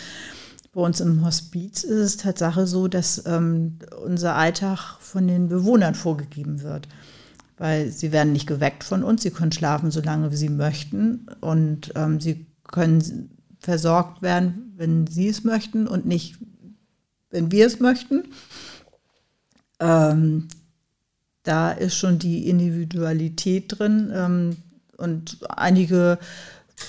bei uns im Hospiz ist es Tatsache so, dass ähm, unser Alltag von den Bewohnern vorgegeben wird. Weil sie werden nicht geweckt von uns, sie können schlafen, solange sie möchten. Und ähm, sie können versorgt werden, wenn sie es möchten und nicht, wenn wir es möchten. Ähm, da ist schon die Individualität drin. Ähm, und einige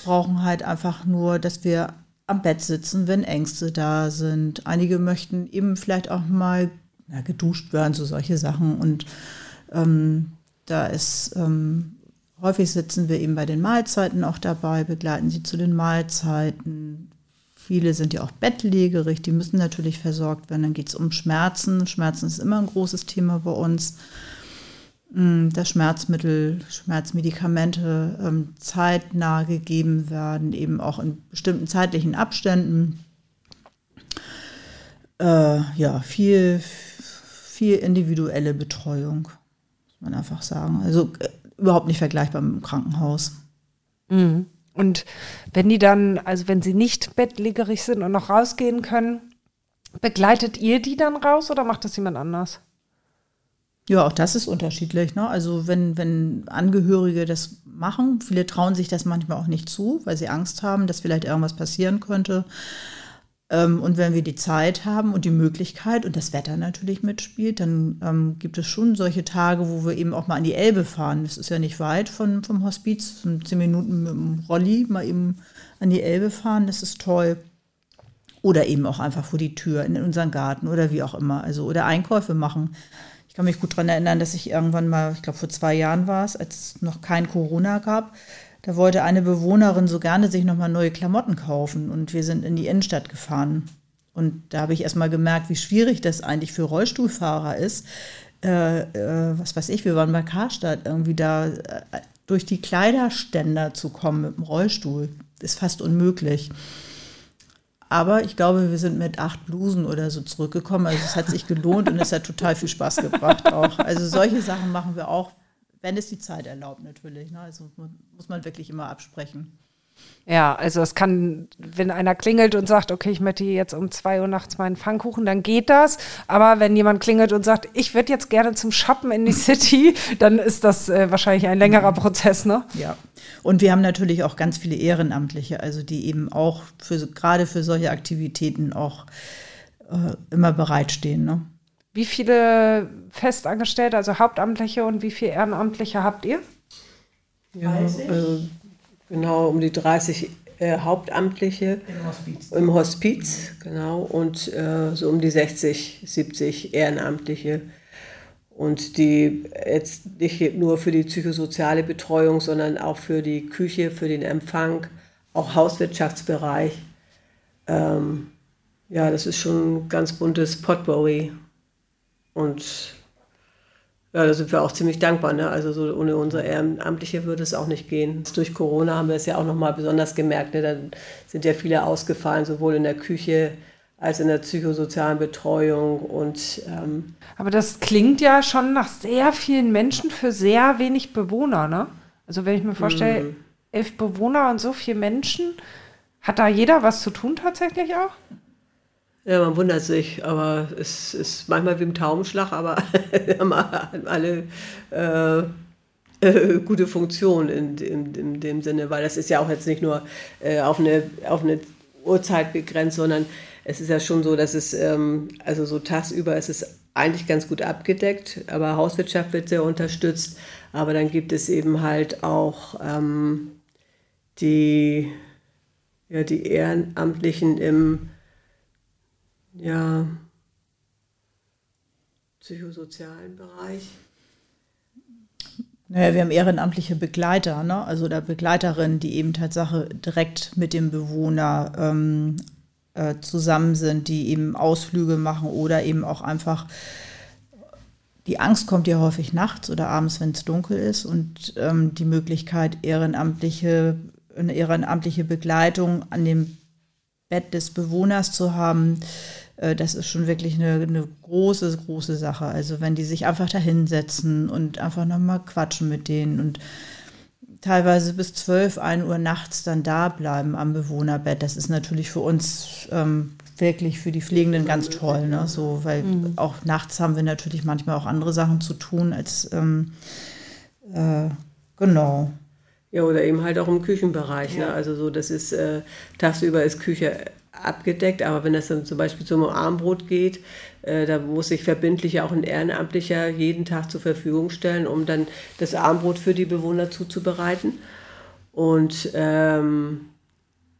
brauchen halt einfach nur, dass wir am Bett sitzen, wenn Ängste da sind. Einige möchten eben vielleicht auch mal ja, geduscht werden, so solche Sachen. Und ähm, da ist ähm, häufig sitzen wir eben bei den Mahlzeiten auch dabei, begleiten sie zu den Mahlzeiten. Viele sind ja auch bettlägerig, die müssen natürlich versorgt werden. Dann geht es um Schmerzen. Schmerzen ist immer ein großes Thema bei uns. Dass Schmerzmittel, Schmerzmedikamente ähm, zeitnah gegeben werden, eben auch in bestimmten zeitlichen Abständen. Äh, ja, viel, viel individuelle Betreuung, muss man einfach sagen. Also äh, überhaupt nicht vergleichbar mit dem Krankenhaus.
Mhm. Und wenn die dann, also wenn sie nicht bettlägerig sind und noch rausgehen können, begleitet ihr die dann raus oder macht das jemand anders?
Ja, auch das ist unterschiedlich. Ne? Also wenn, wenn Angehörige das machen, viele trauen sich das manchmal auch nicht zu, weil sie Angst haben, dass vielleicht irgendwas passieren könnte. Ähm, und wenn wir die Zeit haben und die Möglichkeit und das Wetter natürlich mitspielt, dann ähm, gibt es schon solche Tage, wo wir eben auch mal an die Elbe fahren. Das ist ja nicht weit von, vom Hospiz, zehn Minuten mit dem Rolli mal eben an die Elbe fahren, das ist toll. Oder eben auch einfach vor die Tür in unseren Garten oder wie auch immer. Also oder Einkäufe machen. Ich kann mich gut daran erinnern, dass ich irgendwann mal, ich glaube vor zwei Jahren war es, als es noch kein Corona gab, da wollte eine Bewohnerin so gerne sich nochmal neue Klamotten kaufen und wir sind in die Innenstadt gefahren. Und da habe ich erst mal gemerkt, wie schwierig das eigentlich für Rollstuhlfahrer ist. Äh, äh, was weiß ich, wir waren bei Karstadt, irgendwie da äh, durch die Kleiderständer zu kommen mit dem Rollstuhl. Ist fast unmöglich. Aber ich glaube, wir sind mit acht Blusen oder so zurückgekommen. Also es hat sich gelohnt und es hat total viel Spaß gebracht auch. Also solche Sachen machen wir auch, wenn es die Zeit erlaubt natürlich. Ne? Also muss man wirklich immer absprechen.
Ja, also es kann, wenn einer klingelt und sagt, okay, ich möchte jetzt um zwei Uhr nachts meinen Pfannkuchen, dann geht das. Aber wenn jemand klingelt und sagt, ich würde jetzt gerne zum Shoppen in die City, dann ist das äh, wahrscheinlich ein längerer Prozess, ne?
Ja. Und wir haben natürlich auch ganz viele Ehrenamtliche, also die eben auch für, gerade für solche Aktivitäten auch äh, immer bereitstehen. Ne?
Wie viele Festangestellte, also Hauptamtliche und wie viele Ehrenamtliche habt ihr?
Ja, äh, genau um die 30 äh, Hauptamtliche
Im Hospiz.
im Hospiz, genau, und äh, so um die 60, 70 Ehrenamtliche. Und die jetzt nicht nur für die psychosoziale Betreuung, sondern auch für die Küche, für den Empfang, auch Hauswirtschaftsbereich. Ähm, ja, das ist schon ein ganz buntes Potpourri. Und ja, da sind wir auch ziemlich dankbar. Ne? Also so ohne unsere Ehrenamtliche würde es auch nicht gehen. Durch Corona haben wir es ja auch nochmal besonders gemerkt. Ne? Dann sind ja viele ausgefallen, sowohl in der Küche als in der psychosozialen Betreuung. Und, ähm,
Aber das klingt ja schon nach sehr vielen Menschen für sehr wenig Bewohner. Ne? Also wenn ich mir vorstelle,
Mhm.
elf Bewohner und so viele Menschen, hat da jeder was zu tun tatsächlich auch?
Ja, man wundert sich, aber es ist manchmal wie im Taubenschlag, aber haben alle äh, äh, gute Funktion in, in, in dem Sinne, weil das ist ja auch jetzt nicht nur äh, auf, eine, auf eine Uhrzeit begrenzt, sondern es ist ja schon so, dass es, ähm, also so tagsüber ist es eigentlich ganz gut abgedeckt, aber Hauswirtschaft wird sehr unterstützt. Aber dann gibt es eben halt auch ähm, die, ja, die Ehrenamtlichen im ja, psychosozialen Bereich.
Naja, wir haben ehrenamtliche Begleiter, ne? also oder Begleiterinnen, die eben Tatsache direkt mit dem Bewohner ähm, äh, zusammen sind, die eben Ausflüge machen oder eben auch einfach, die Angst kommt ja häufig nachts oder abends, wenn es dunkel ist und ähm, die Möglichkeit, ehrenamtliche, eine ehrenamtliche Begleitung an dem Bett des Bewohners zu haben, das ist schon wirklich eine, eine große, große Sache. Also wenn die sich einfach da hinsetzen und einfach nochmal quatschen mit denen und teilweise bis 12, 1 Uhr nachts dann da bleiben am Bewohnerbett, das ist natürlich für uns ähm, wirklich für die Pflegenden ganz toll. Ne? So, weil auch nachts haben wir natürlich manchmal auch andere Sachen zu tun als ähm, äh, genau.
Ja, oder eben halt auch im Küchenbereich. Ne? Also so, das ist äh, tagsüber ist Küche abgedeckt, aber wenn das dann zum Beispiel zum Armbrot geht, äh, da muss sich verbindlich auch ein Ehrenamtlicher jeden Tag zur Verfügung stellen, um dann das Armbrot für die Bewohner zuzubereiten. Und ähm,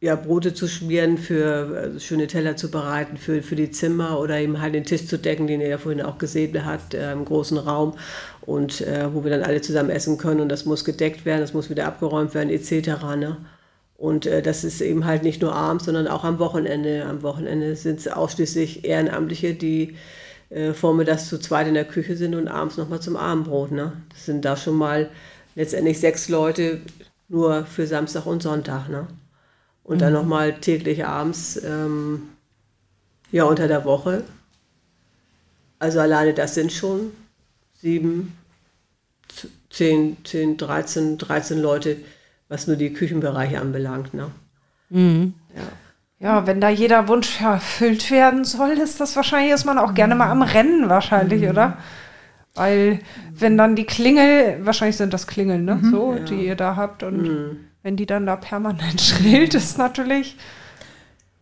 ja, Brote zu schmieren, für also schöne Teller zu bereiten, für, für die Zimmer oder eben halt den Tisch zu decken, den ihr ja vorhin auch gesehen habt, äh, im großen Raum und äh, wo wir dann alle zusammen essen können und das muss gedeckt werden, das muss wieder abgeräumt werden etc. Ne? Und äh, das ist eben halt nicht nur abends, sondern auch am Wochenende. Am Wochenende sind es ausschließlich Ehrenamtliche, die äh, vormittags zu zweit in der Küche sind und abends nochmal zum Abendbrot. Ne? Das sind da schon mal letztendlich sechs Leute nur für Samstag und Sonntag. Ne? Und dann nochmal täglich abends, ähm, ja, unter der Woche. Also alleine das sind schon sieben, zehn, zehn, 13, 13 Leute, was nur die Küchenbereiche anbelangt. Ne? Ja.
Ja, wenn da jeder Wunsch erfüllt werden soll, ist das wahrscheinlich, ist man auch gerne mal am Rennen wahrscheinlich, oder? Weil wenn dann die Klingel, wahrscheinlich sind das Klingeln, ne? So, die ihr da habt und wenn die dann da permanent schrillt, ist natürlich.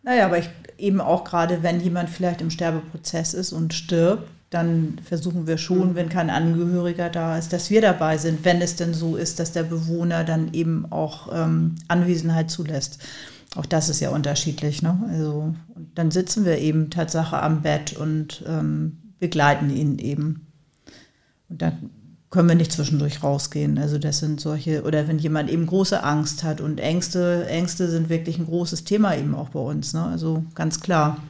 Naja, aber ich, eben auch gerade, wenn jemand vielleicht im Sterbeprozess ist und stirbt, dann versuchen wir schon, wenn kein Angehöriger da ist, dass wir dabei sind, wenn es denn so ist, dass der Bewohner dann eben auch ähm, Anwesenheit zulässt. Auch das ist ja unterschiedlich. Ne? Also, dann sitzen wir eben Tatsache am Bett und ähm, begleiten ihn eben. Und dann können wir nicht zwischendurch rausgehen. Also das sind solche, oder wenn jemand eben große Angst hat und Ängste, Ängste sind wirklich ein großes Thema eben auch bei uns. Ne? Also ganz klar.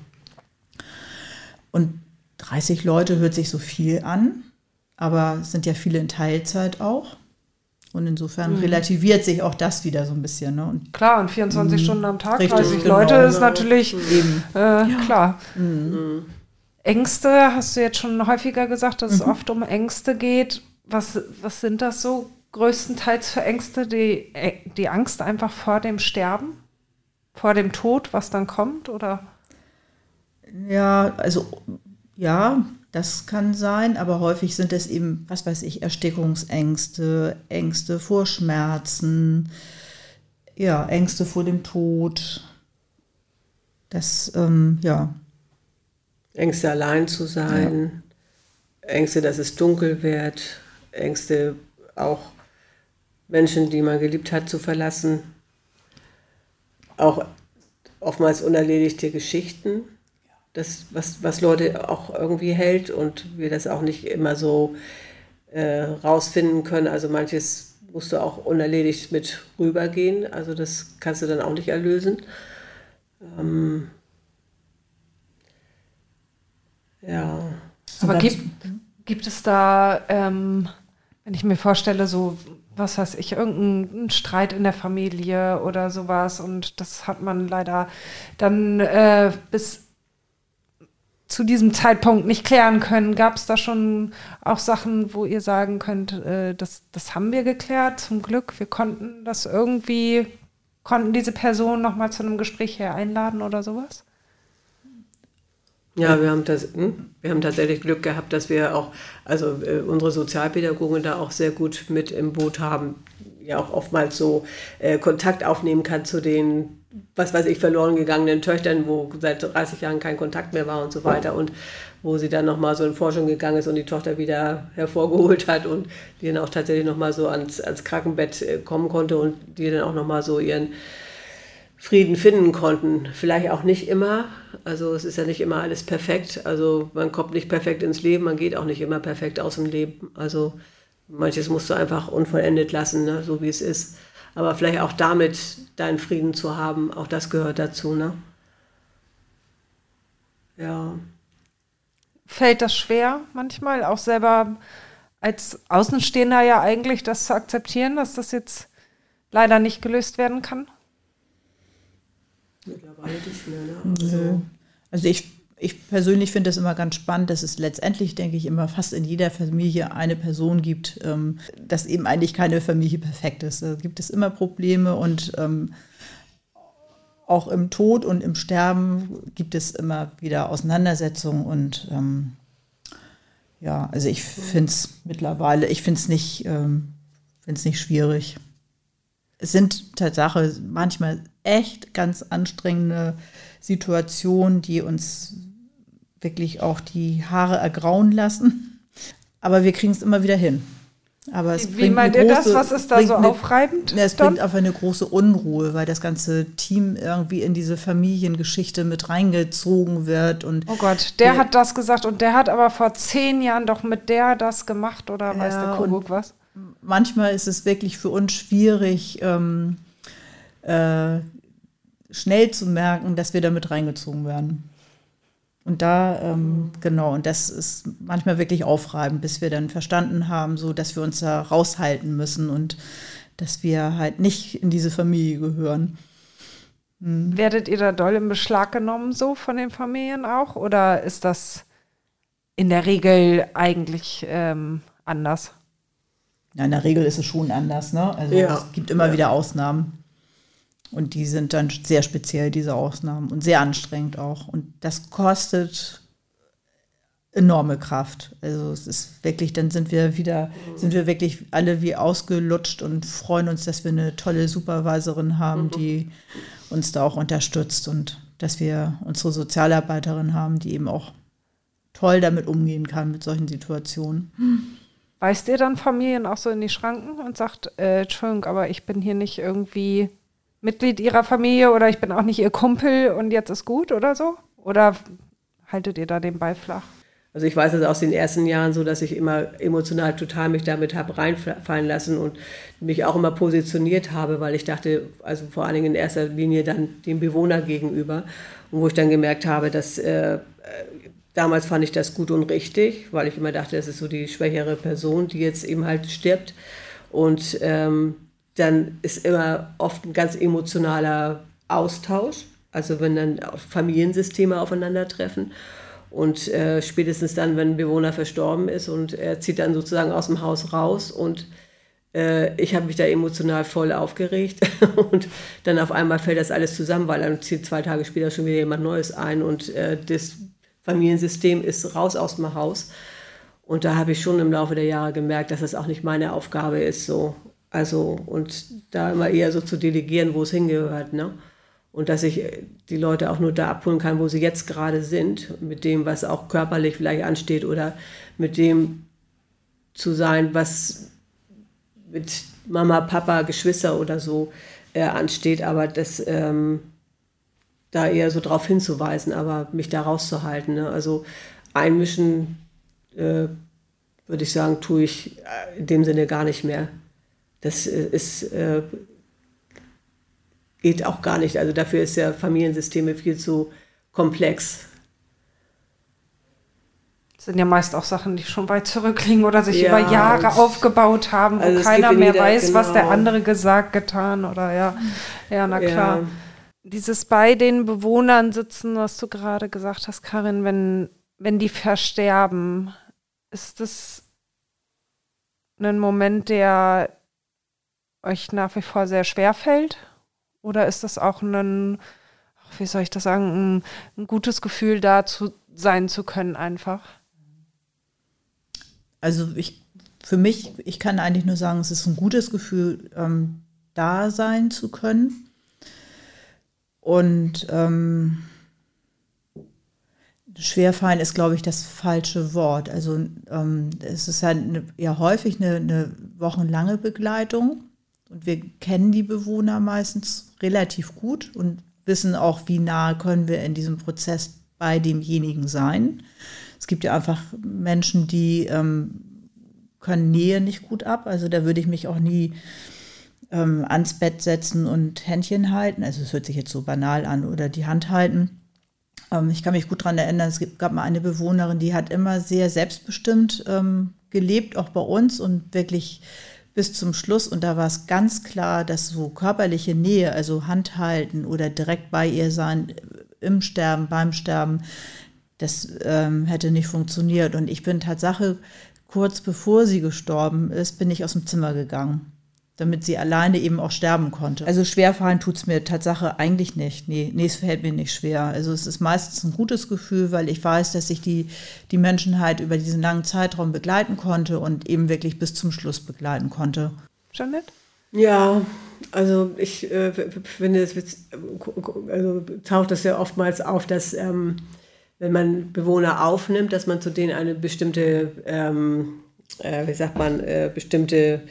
Und 30 Leute hört sich so viel an, aber es sind ja viele in Teilzeit auch. Und insofern relativiert sich auch das wieder so ein bisschen. Ne? Und
Klar, und 24 Stunden am Tag,
Richtig,
30
genau,
Leute ist
genau.
natürlich
eben.
äh, klar. Ängste, hast du jetzt schon häufiger gesagt, dass es oft um Ängste geht. Was, was sind das so größtenteils für Ängste? Die, äh, die Angst einfach vor dem Sterben? Vor dem Tod, was dann kommt? Oder?
Ja, also ja, das kann sein, aber häufig sind es eben, was weiß ich, Erstickungsängste, Ängste vor Schmerzen, ja, Ängste vor dem Tod. Das, ähm, ja,
Ängste allein zu sein, Ängste, dass es dunkel wird, Ängste auch Menschen, die man geliebt hat, zu verlassen. auch oftmals unerledigte Geschichten, das, was, was Leute auch irgendwie hält und wir das auch nicht immer so äh, rausfinden können. Also manches musst du auch unerledigt mit rübergehen, also das kannst du dann auch nicht erlösen. Ähm, ja.
Aber gibt, gibt es da, ähm, wenn ich mir vorstelle, so, was weiß ich, irgendeinen Streit in der Familie oder sowas und das hat man leider dann äh, bis zu diesem Zeitpunkt nicht klären können. Gab es da schon auch Sachen, wo ihr sagen könnt, äh, das, das haben wir geklärt, zum Glück. Wir konnten das irgendwie, konnten diese Person nochmal zu einem Gespräch hier einladen oder sowas?
Ja, wir haben, das, hm? wir haben tatsächlich Glück gehabt, dass wir auch, also äh, unsere Sozialpädagogen da auch sehr gut mit im Boot haben, ja auch oftmals so äh, Kontakt aufnehmen kann zu den, was weiß ich, verloren gegangenen Töchtern, wo seit 30 Jahren kein Kontakt mehr war und so weiter und wo sie dann nochmal so in Forschung gegangen ist und die Tochter wieder hervorgeholt hat und die dann auch tatsächlich nochmal so ans, ans Krankenbett äh, kommen konnte und die dann auch nochmal so ihren Frieden finden konnten. Vielleicht auch nicht immer. Also es ist ja nicht immer alles perfekt. Also man kommt nicht perfekt ins Leben, man geht auch nicht immer perfekt aus dem Leben. Also manches musst du einfach unvollendet lassen, ne? so wie es ist. Aber vielleicht auch damit deinen Frieden zu haben, auch das gehört dazu. Ne?
Ja. Fällt das schwer manchmal, auch selber als Außenstehender ja eigentlich das zu akzeptieren, dass das jetzt leider nicht gelöst werden kann?
Mittlerweile nicht mehr, ne? Also, also ich, ich persönlich finde das immer ganz spannend, dass es letztendlich, denke ich, immer fast in jeder Familie eine Person gibt, ähm, dass eben eigentlich keine Familie perfekt ist. Da gibt es immer Probleme und ähm, auch im Tod und im Sterben gibt es immer wieder Auseinandersetzungen und ähm, ja, also ich finde es mittlerweile, ich finde es nicht, ähm, nicht schwierig. Es sind Tatsache manchmal echt ganz anstrengende Situationen, die uns wirklich auch die Haare ergrauen lassen. Aber wir kriegen es immer wieder hin. Aber es
Wie meint ihr das? Was ist da so eine, aufreibend?
Es dann? bringt einfach eine große Unruhe, weil das ganze Team irgendwie in diese Familiengeschichte mit reingezogen wird. Und
oh Gott, der, der hat das gesagt und der hat aber vor zehn Jahren doch mit der das gemacht oder ja, weiß der Kuckuck was?
Manchmal ist es wirklich für uns schwierig, ähm, äh, schnell zu merken, dass wir damit reingezogen werden. Und da, ähm, genau, und das ist manchmal wirklich aufreibend, bis wir dann verstanden haben, so dass wir uns da raushalten müssen und dass wir halt nicht in diese Familie gehören.
Hm. Werdet ihr da doll in Beschlag genommen, so von den Familien auch? Oder ist das in der Regel eigentlich ähm, anders?
Ja, in der Regel ist es schon anders, ne? Also ja. es gibt immer ja. wieder Ausnahmen. Und die sind dann sehr speziell, diese Ausnahmen, und sehr anstrengend auch. Und das kostet enorme Kraft. Also es ist wirklich, dann sind wir wieder, sind wir wirklich alle wie ausgelutscht und freuen uns, dass wir eine tolle Supervisorin haben, die uns da auch unterstützt und dass wir unsere Sozialarbeiterin haben, die eben auch toll damit umgehen kann mit solchen Situationen.
Weist ihr dann Familien auch so in die Schranken und sagt, äh, Entschuldigung, aber ich bin hier nicht irgendwie Mitglied ihrer Familie oder ich bin auch nicht ihr Kumpel und jetzt ist gut oder so? Oder haltet ihr da den Ball flach?
Also ich weiß es aus den ersten Jahren so, dass ich immer emotional total mich damit habe reinfallen lassen und mich auch immer positioniert habe, weil ich dachte, also vor allen Dingen in erster Linie dann dem Bewohner gegenüber und wo ich dann gemerkt habe, dass äh, damals fand ich das gut und richtig, weil ich immer dachte, das ist so die schwächere Person, die jetzt eben halt stirbt und ähm, dann ist immer oft ein ganz emotionaler Austausch. Also wenn dann Familiensysteme aufeinandertreffen. Und äh, spätestens dann, wenn ein Bewohner verstorben ist und er zieht dann sozusagen aus dem Haus raus und äh, ich habe mich da emotional voll aufgeregt und dann auf einmal fällt das alles zusammen, weil dann zieht zwei Tage später schon wieder jemand Neues ein und äh, das Familiensystem ist raus aus dem Haus. Und da habe ich schon im Laufe der Jahre gemerkt, dass das auch nicht meine Aufgabe ist so. Also, und da immer eher so zu delegieren, wo es hingehört, ne? Und dass ich die Leute auch nur da abholen kann, wo sie jetzt gerade sind, mit dem, was auch körperlich vielleicht ansteht oder mit dem zu sein, was mit Mama, Papa, Geschwister oder so äh, ansteht. Aber das, ähm, da eher so drauf hinzuweisen, aber mich da rauszuhalten. Ne? Also einmischen, äh, würde ich sagen, tue ich äh, in dem Sinne gar nicht mehr. Das äh, ist, äh, geht auch gar nicht. Also dafür ist ja Familiensysteme viel zu komplex.
Das sind ja meist auch Sachen, die schon weit zurückliegen oder sich ja, über Jahre aufgebaut haben, wo also keiner mehr jeder, weiß, genau. was der genau. andere gesagt, getan oder ja. Ja, na klar. Ja. Dieses bei den Bewohnern sitzen, was du gerade gesagt hast, Karin, wenn, wenn die versterben, ist das ein Moment, der euch nach wie vor sehr schwer fällt? Oder ist das auch ein, wie soll ich das sagen, ein, ein gutes Gefühl, da zu sein zu können einfach?
Also ich, für mich, ich kann eigentlich nur sagen, es ist ein gutes Gefühl, ähm, da sein zu können. Und ähm, Schwerfallen ist, glaube ich, das falsche Wort. Also ähm, es ist halt eine, ja häufig eine, eine wochenlange Begleitung und wir kennen die Bewohner meistens relativ gut und wissen auch, wie nahe können wir in diesem Prozess bei demjenigen sein. Es gibt ja einfach Menschen, die ähm, können Nähe nicht gut ab. Also da würde ich mich auch nie ähm, ans Bett setzen und Händchen halten. Also es hört sich jetzt so banal an oder die Hand halten. Ähm, ich kann mich gut daran erinnern, es gab mal eine Bewohnerin, die hat immer sehr selbstbestimmt ähm, gelebt, auch bei uns und wirklich bis zum Schluss. Und da war es ganz klar, dass so körperliche Nähe, also Hand halten oder direkt bei ihr sein, im Sterben, beim Sterben, das ähm, hätte nicht funktioniert. Und ich bin Tatsache, kurz bevor sie gestorben ist, bin ich aus dem Zimmer gegangen damit sie alleine eben auch sterben konnte. Also schwerfallen tut es mir Tatsache eigentlich nicht. Nee, nee, es fällt mir nicht schwer. Also es ist meistens ein gutes Gefühl, weil ich weiß, dass ich die, die Menschen halt über diesen langen Zeitraum begleiten konnte und eben wirklich bis zum Schluss begleiten konnte.
Jeanette?
Ja, also ich äh, finde, es also taucht das ja oftmals auf, dass ähm, wenn man Bewohner aufnimmt, dass man zu denen eine bestimmte, ähm, äh, wie sagt man, äh, bestimmte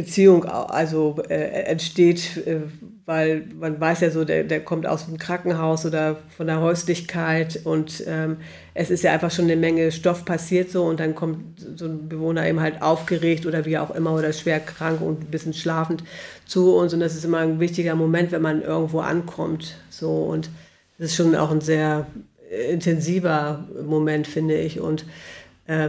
Beziehung also äh, entsteht, äh, weil man weiß ja so, der, der kommt aus dem Krankenhaus oder von der Häuslichkeit und ähm, es ist ja einfach schon eine Menge Stoff passiert so und dann kommt so ein Bewohner eben halt aufgeregt oder wie auch immer oder schwer krank und ein bisschen schlafend zu uns und das ist immer ein wichtiger Moment, wenn man irgendwo ankommt so und das ist schon auch ein sehr intensiver Moment, finde ich und äh,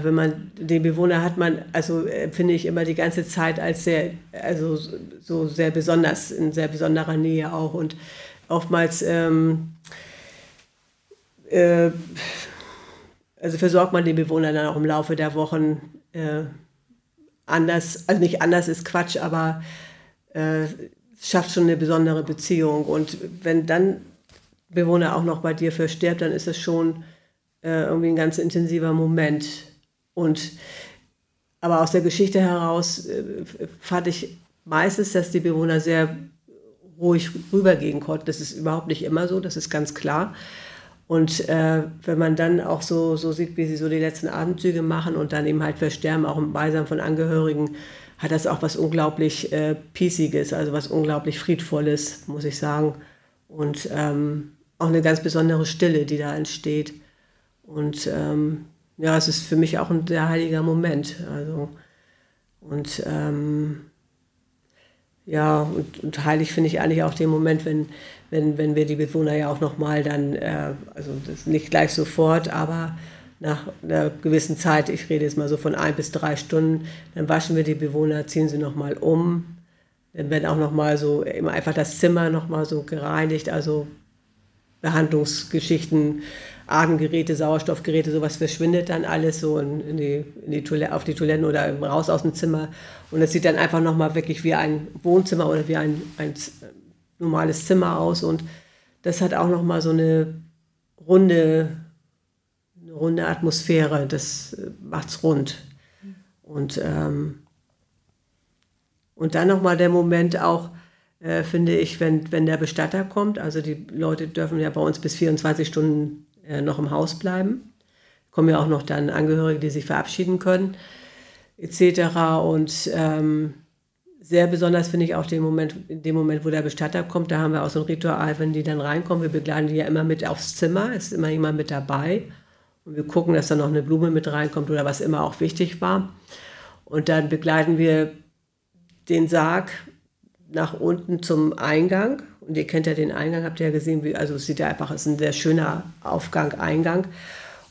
wenn man den Bewohner hat, man, also finde ich immer die ganze Zeit als sehr, also so sehr besonders, in sehr besonderer Nähe auch. Und oftmals ähm, äh, also versorgt man den Bewohner dann auch im Laufe der Wochen äh, anders, also nicht anders ist Quatsch, aber äh, schafft schon eine besondere Beziehung. Und wenn dann Bewohner auch noch bei dir verstirbt, dann ist es schon äh, irgendwie ein ganz intensiver Moment und aber aus der Geschichte heraus äh, fand ich meistens, dass die Bewohner sehr ruhig rübergehen konnten. Das ist überhaupt nicht immer so, das ist ganz klar. Und äh, wenn man dann auch so, so sieht, wie sie so die letzten Atemzüge machen und dann eben halt versterben, auch im Beisein von Angehörigen, hat das auch was unglaublich äh, Peaciges, also was unglaublich Friedvolles, muss ich sagen. Und ähm, auch eine ganz besondere Stille, die da entsteht. Und ähm, ja, es ist für mich auch ein sehr heiliger Moment. Also, und ähm, ja, und, und heilig finde ich eigentlich auch den Moment, wenn, wenn, wenn wir die Bewohner ja auch nochmal dann, äh, also das nicht gleich sofort, aber nach einer gewissen Zeit, ich rede jetzt mal so von ein bis drei Stunden, dann waschen wir die Bewohner, ziehen sie nochmal um. Dann werden auch nochmal so, immer einfach das Zimmer nochmal so gereinigt, also Behandlungsgeschichten Atemgeräte, Sauerstoffgeräte, sowas verschwindet dann alles so in, in die, in die Toilette, auf die Toiletten oder raus aus dem Zimmer. Und es sieht dann einfach nochmal wirklich wie ein Wohnzimmer oder wie ein, ein normales Zimmer aus. Und das hat auch nochmal so eine runde, eine runde Atmosphäre. Das äh, macht's rund. Und, ähm, und dann nochmal der Moment auch, äh, finde ich, wenn, wenn der Bestatter kommt. Also die Leute dürfen ja bei uns bis 24 Stunden äh, noch im Haus bleiben. Kommen ja auch noch dann Angehörige, die sich verabschieden können, etc. Und ähm, sehr besonders finde ich auch den Moment, in dem Moment, wo der Bestatter kommt, da haben wir auch so ein Ritual, wenn die dann reinkommen, wir begleiten die ja immer mit aufs Zimmer, ist immer jemand mit dabei und wir gucken, dass da noch eine Blume mit reinkommt oder was immer auch wichtig war. Und dann begleiten wir den Sarg nach unten zum Eingang. Ihr kennt ja den Eingang, habt ihr ja gesehen, wie, also es sieht ja einfach, es ist ein sehr schöner Aufgang, Eingang.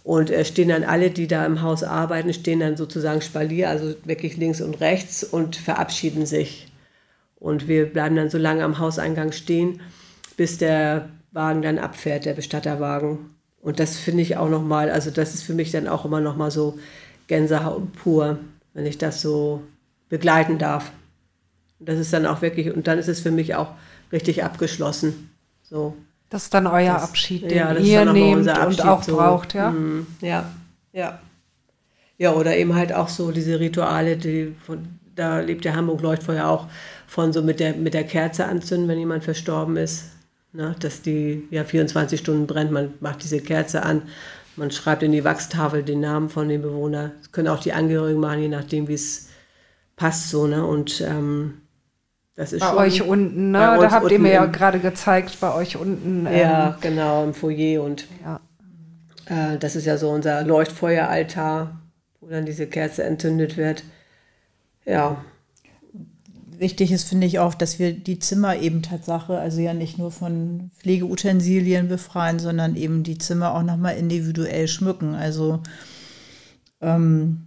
Und äh, stehen dann alle, die da im Haus arbeiten, stehen dann sozusagen Spalier, also wirklich links und rechts und verabschieden sich. Und wir bleiben dann so lange am Hauseingang stehen, bis der Wagen dann abfährt, der Bestatterwagen. Und das finde ich auch nochmal, also das ist für mich dann auch immer nochmal so Gänsehaut pur, wenn ich das so begleiten darf. Und das ist dann auch wirklich, und dann ist es für mich auch richtig abgeschlossen. So.
Das ist dann euer das, Abschied, den ja, ihr nehmt Abschied, und auch so. braucht, ja?
Mm, ja, ja. Ja, oder eben halt auch so diese Rituale, die von, da lebt der Hamburg Leuchtfeuer auch von so mit der, mit der Kerze anzünden, wenn jemand verstorben ist. Ne, dass die ja 24 Stunden brennt, man macht diese Kerze an, man schreibt in die Wachstafel den Namen von dem Bewohner. Das können auch die Angehörigen machen, je nachdem, wie es passt so, ne? Und ähm,
das ist bei schon, euch unten, ne? Da habt ihr mir ja gerade gezeigt, bei euch unten.
Ähm, ja, genau, im Foyer und ja. äh, das ist ja so unser Leuchtfeueraltar, wo dann diese Kerze entzündet wird. Ja.
Wichtig ist, finde ich auch, dass wir die Zimmer eben Tatsache, also ja nicht nur von Pflegeutensilien befreien, sondern eben die Zimmer auch nochmal individuell schmücken. Also ähm,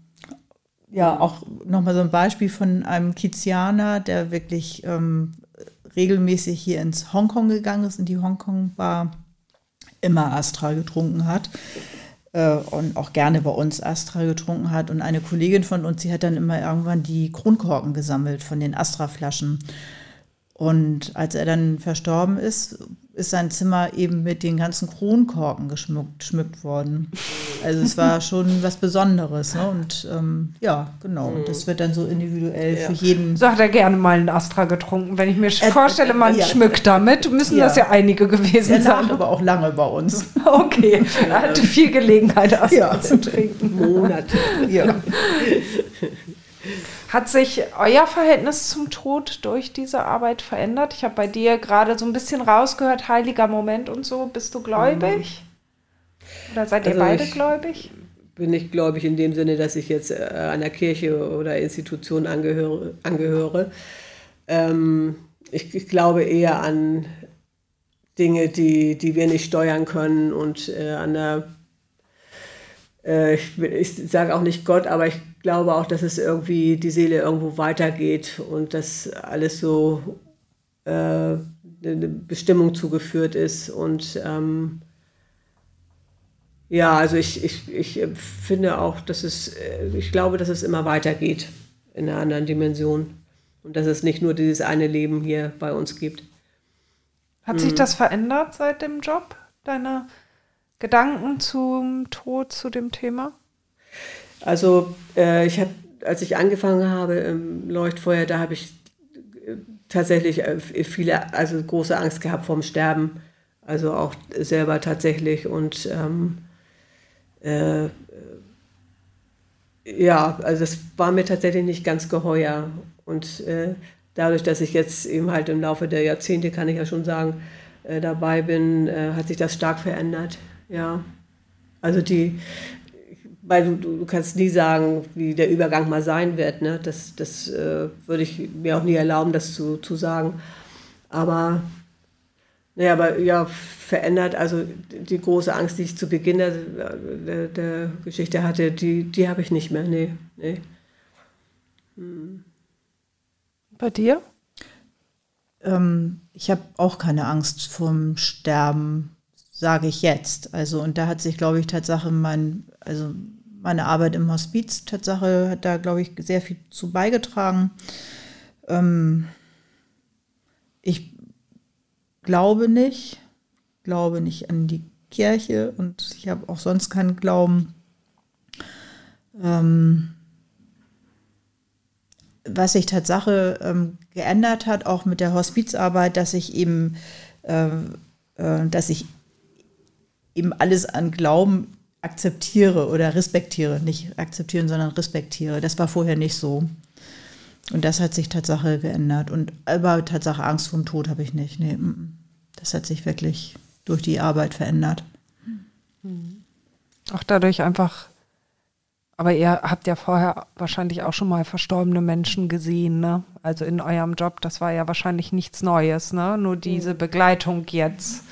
ja auch nochmal so ein Beispiel von einem Kizianer, der wirklich ähm, regelmäßig hier ins Hongkong gegangen ist, in die Hongkong-Bar, immer Astra getrunken hat äh, und auch gerne bei uns Astra getrunken hat. Und eine Kollegin von uns, die hat dann immer irgendwann die Kronkorken gesammelt von den Astra-Flaschen. Und als er dann verstorben ist, ist sein Zimmer eben mit den ganzen Kronkorken geschmückt, geschmückt worden. Also es war schon was Besonderes. Ne? Und ähm, ja, genau. Und das wird dann so individuell ja. für jeden.
So hat er gerne mal einen Astra getrunken. Wenn ich mir äh, vorstelle, man ja. schmückt damit, müssen ja. das ja einige gewesen
er
sein.
aber auch lange bei uns.
Okay, er hatte viel Gelegenheit, Astra zu trinken.
Monate. Ja.
Hat sich euer Verhältnis zum Tod durch diese Arbeit verändert? Ich habe bei dir gerade so ein bisschen rausgehört, heiliger Moment und so. Bist du gläubig? Oder seid ihr also beide gläubig?
Bin nicht gläubig in dem Sinne, dass ich jetzt äh, einer Kirche oder Institution angehöre. angehöre. Ähm, ich, ich, glaube eher an Dinge, die, die wir nicht steuern können und äh, an der, äh, ich, ich sage auch nicht Gott, aber ich glaube auch, dass es irgendwie die Seele irgendwo weitergeht und dass alles so äh, eine Bestimmung zugeführt ist. Und ähm, ja, also ich, ich, ich finde auch, dass es, äh, ich glaube, dass es immer weitergeht in einer anderen Dimension und dass es nicht nur dieses eine Leben hier bei uns gibt.
Hat sich mhm. das verändert seit dem Job? Deine Gedanken zum Tod, zu dem Thema?
Also äh, ich habe, als ich angefangen habe im Leuchtfeuer, da habe ich äh, tatsächlich äh, viele, also große Angst gehabt vorm Sterben. Also auch selber tatsächlich und ähm, äh, ja, also es war mir tatsächlich nicht ganz geheuer. Und äh, dadurch, dass ich jetzt eben halt im Laufe der Jahrzehnte, kann ich ja schon sagen, äh, dabei bin, äh, hat sich das stark verändert. Ja. Also die, weil du, du kannst nie sagen, wie der Übergang mal sein wird. Ne? Das, das äh, würde ich mir auch nie erlauben, das zu, zu sagen. Aber, naja, aber ja, verändert, also die große Angst, die ich zu Beginn der, der, der Geschichte hatte, die, die habe ich nicht mehr. Nee, nee.
Hm. Bei dir?
Ähm, ich habe auch keine Angst vorm Sterben sage ich jetzt. Also, und da hat sich, glaube ich, Tatsache mein, also meine Arbeit im Hospiz, Tatsache, hat da, glaube ich, sehr viel zu beigetragen. Ähm, ich glaube nicht, glaube nicht an die Kirche und ich habe auch sonst keinen Glauben. Ähm, was sich Tatsache ähm, geändert hat, auch mit der Hospizarbeit, dass ich eben, äh, äh, dass ich eben alles an Glauben akzeptiere oder respektiere. Nicht akzeptieren, sondern respektiere. Das war vorher nicht so. Und das hat sich Tatsache geändert. Und aber Tatsache Angst vorm Tod habe ich nicht. Nee, das hat sich wirklich durch die Arbeit verändert.
Auch dadurch einfach, aber ihr habt ja vorher wahrscheinlich auch schon mal verstorbene Menschen gesehen, ne? Also in eurem Job, das war ja wahrscheinlich nichts Neues, ne? Nur diese Begleitung jetzt.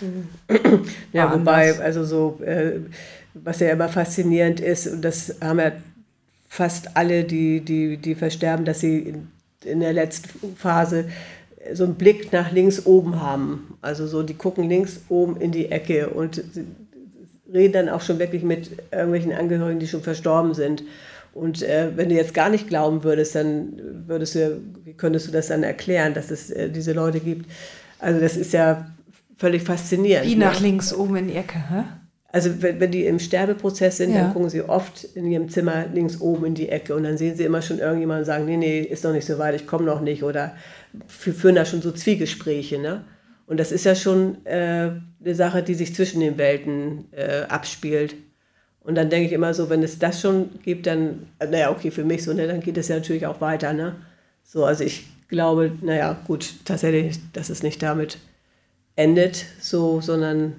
Ja, wobei, also so, äh, was ja immer faszinierend ist, und das haben ja fast alle, die, die, die versterben, dass sie in, in der letzten Phase so einen Blick nach links oben haben. Also so, die gucken links oben in die Ecke und reden dann auch schon wirklich mit irgendwelchen Angehörigen, die schon verstorben sind. Und äh, wenn du jetzt gar nicht glauben würdest, dann würdest du, wie könntest du das dann erklären, dass es äh, diese Leute gibt? Also das ist ja völlig faszinierend.
Wie nach ne? links oben in die Ecke, hä?
Also wenn, wenn die im Sterbeprozess sind, ja. dann gucken sie oft in ihrem Zimmer links oben in die Ecke und dann sehen sie immer schon irgendjemanden sagen, nee, nee, ist noch nicht so weit, ich komme noch nicht oder führen da schon so Zwiegespräche. Ne? Und das ist ja schon äh, eine Sache, die sich zwischen den Welten äh, abspielt. Und dann denke ich immer so, wenn es das schon gibt, dann, naja, okay, für mich so, ne, dann geht es ja natürlich auch weiter. Ne? So, also ich glaube, naja, gut, tatsächlich, dass es nicht damit endet, so, sondern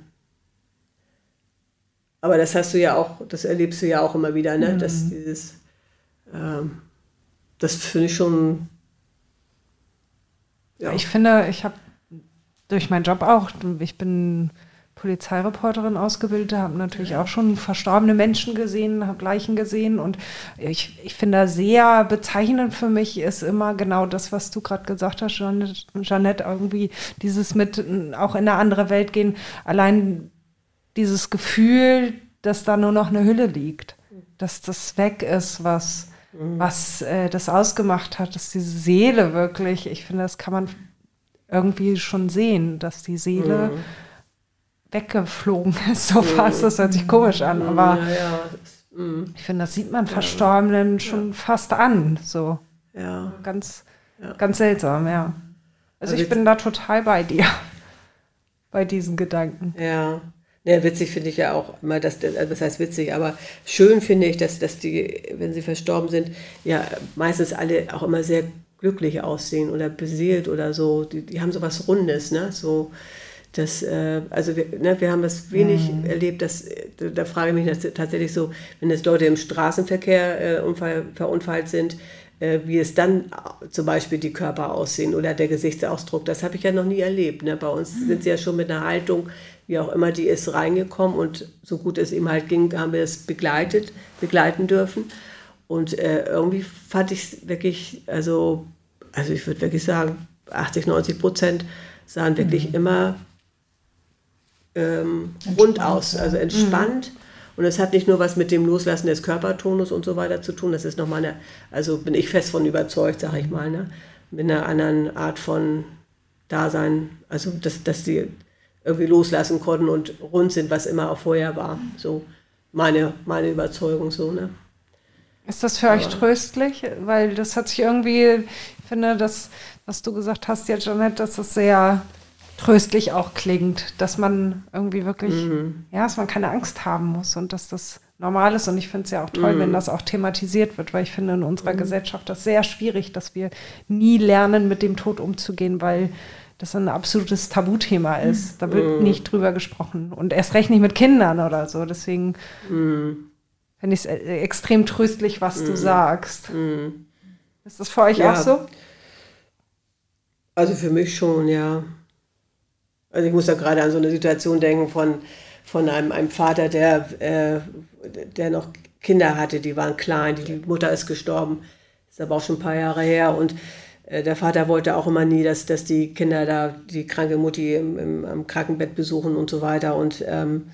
aber das hast du ja auch, das erlebst du ja auch immer wieder, ne? Mhm. Dass dieses, ähm, das finde ich schon.
Ja. Ich finde, ich habe durch meinen Job auch, ich bin Polizeireporterin ausgebildet, habe natürlich auch schon verstorbene Menschen gesehen, habe Leichen gesehen und ich, ich finde sehr bezeichnend für mich ist immer genau das, was du gerade gesagt hast, Jeanette, irgendwie dieses mit auch in eine andere Welt gehen, allein dieses Gefühl, dass da nur noch eine Hülle liegt, dass das weg ist, was, mhm. was äh, das ausgemacht hat, dass diese Seele wirklich, ich finde, das kann man irgendwie schon sehen, dass die Seele mhm. weggeflogen ist, so fast, das hört sich komisch an, mhm. aber ja, ja. Mhm. ich finde, das sieht man Verstorbenen schon fast an, so. Ja. Ganz, ganz seltsam, ja. Also, also ich bin da total bei dir, bei diesen Gedanken.
Ja. Ja, witzig finde ich ja auch immer, dass, das also heißt witzig, aber schön finde ich, dass, dass die, wenn sie verstorben sind, ja meistens alle auch immer sehr glücklich aussehen oder beseelt oder so. Die, die haben so was Rundes, ne? So, das, äh, also wir, ne, wir haben das wenig mhm. erlebt, dass, da frage ich mich das tatsächlich so, wenn jetzt Leute im Straßenverkehr äh, unfall, verunfallt sind, äh, wie es dann zum Beispiel die Körper aussehen oder der Gesichtsausdruck, das habe ich ja noch nie erlebt. Ne? Bei uns mhm. sind sie ja schon mit einer Haltung, wie auch immer, die ist reingekommen und so gut es ihm halt ging, haben wir es begleitet, begleiten dürfen. Und äh, irgendwie fand ich es wirklich, also, also ich würde wirklich sagen, 80, 90 Prozent sahen wirklich mhm. immer ähm, rund aus, also entspannt. Mhm. Und es hat nicht nur was mit dem Loslassen des Körpertonus und so weiter zu tun, das ist nochmal eine, also bin ich fest von überzeugt, sage ich mal, ne? mit einer anderen Art von Dasein, also dass, dass die irgendwie loslassen konnten und rund sind, was immer auch vorher war. So meine, meine Überzeugung so, ne?
Ist das für Aber euch tröstlich? Weil das hat sich irgendwie, ich finde, das, was du gesagt hast, ja, Janet, dass das sehr tröstlich auch klingt, dass man irgendwie wirklich, mhm. ja, dass man keine Angst haben muss und dass das normal ist. Und ich finde es ja auch toll, mhm. wenn das auch thematisiert wird, weil ich finde in unserer mhm. Gesellschaft das sehr schwierig, dass wir nie lernen, mit dem Tod umzugehen, weil das ein absolutes Tabuthema ist. Da wird mm. nicht drüber gesprochen. Und erst recht nicht mit Kindern oder so. Deswegen mm. finde ich es äh, extrem tröstlich, was mm. du sagst. Mm. Ist das für euch ja. auch so?
Also für mich schon, ja. Also ich muss da gerade an so eine Situation denken von, von einem, einem Vater, der, äh, der noch Kinder hatte, die waren klein, die, die Mutter ist gestorben, ist aber auch schon ein paar Jahre her und der Vater wollte auch immer nie, dass, dass die Kinder da die kranke Mutti im, im, am Krankenbett besuchen und so weiter. Und ähm,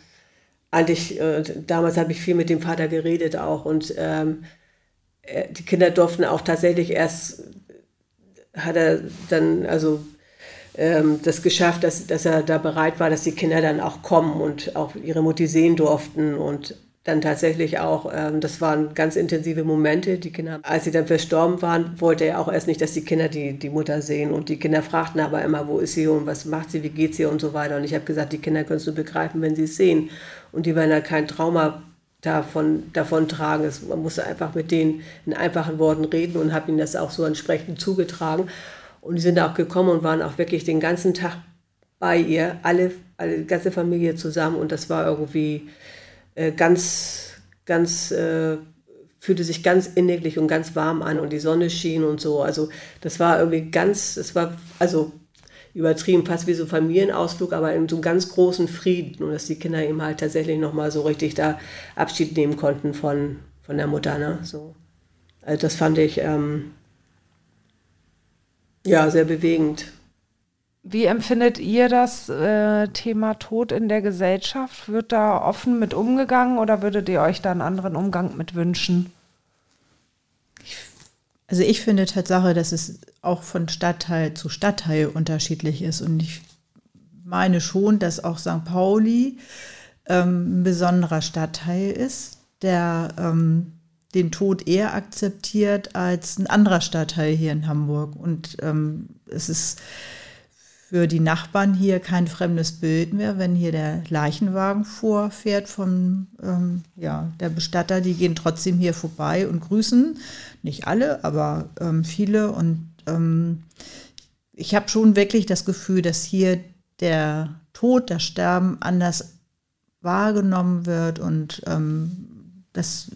eigentlich, äh, damals habe ich viel mit dem Vater geredet auch. Und ähm, äh, die Kinder durften auch tatsächlich erst, hat er dann, also ähm, das geschafft, dass, dass er da bereit war, dass die Kinder dann auch kommen und auch ihre Mutti sehen durften. Und dann tatsächlich auch, ähm, das waren ganz intensive Momente. Die Kinder, als sie dann verstorben waren, wollte er auch erst nicht, dass die Kinder die, die Mutter sehen. Und die Kinder fragten aber immer, wo ist sie und was macht sie, wie geht sie und so weiter. Und ich habe gesagt, die Kinder können es nur begreifen, wenn sie es sehen. Und die werden da kein Trauma davon, davon tragen. Es, man musste einfach mit denen in einfachen Worten reden und habe ihnen das auch so entsprechend zugetragen. Und die sind auch gekommen und waren auch wirklich den ganzen Tag bei ihr, alle, alle ganze Familie zusammen. Und das war irgendwie äh, ganz, ganz, äh, fühlte sich ganz inniglich und ganz warm an und die Sonne schien und so. Also das war irgendwie ganz, es war, also übertrieben, fast wie so Familienausflug, aber in so einem ganz großen Frieden und dass die Kinder eben halt tatsächlich nochmal so richtig da Abschied nehmen konnten von, von der Mutter. Ne? So. Also das fand ich ähm, ja sehr bewegend.
Wie empfindet ihr das äh, Thema Tod in der Gesellschaft? Wird da offen mit umgegangen oder würdet ihr euch da einen anderen Umgang mit wünschen?
Also ich finde Tatsache, dass es auch von Stadtteil zu Stadtteil unterschiedlich ist. Und ich meine schon, dass auch St. Pauli ähm, ein besonderer Stadtteil ist, der ähm, den Tod eher akzeptiert als ein anderer Stadtteil hier in Hamburg. Und ähm, es ist für die Nachbarn hier kein fremdes Bild mehr, wenn hier der Leichenwagen vorfährt von ähm, ja, der Bestatter. Die gehen trotzdem hier vorbei und grüßen. Nicht alle, aber ähm, viele. Und ähm, ich habe schon wirklich das Gefühl, dass hier der Tod, das Sterben anders wahrgenommen wird und ähm, dass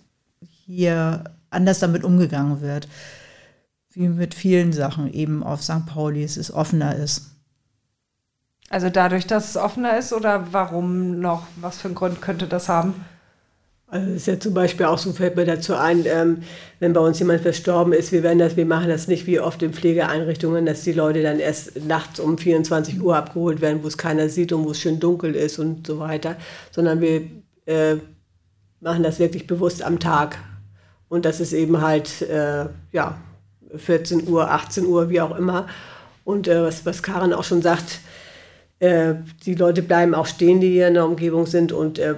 hier anders damit umgegangen wird. Wie mit vielen Sachen eben auf St. Pauli, es ist offener ist.
Also dadurch, dass es offener ist oder warum noch? Was für einen Grund könnte das haben?
Also ist ja zum Beispiel auch so, fällt mir dazu ein, ähm, wenn bei uns jemand verstorben ist, wir werden das, wir machen das nicht wie oft in Pflegeeinrichtungen, dass die Leute dann erst nachts um 24 Uhr abgeholt werden, wo es keiner sieht und wo es schön dunkel ist und so weiter, sondern wir äh, machen das wirklich bewusst am Tag. Und das ist eben halt, äh, ja, 14 Uhr, 18 Uhr, wie auch immer. Und äh, was, was Karin auch schon sagt, äh, die Leute bleiben auch stehen, die hier in der Umgebung sind und äh,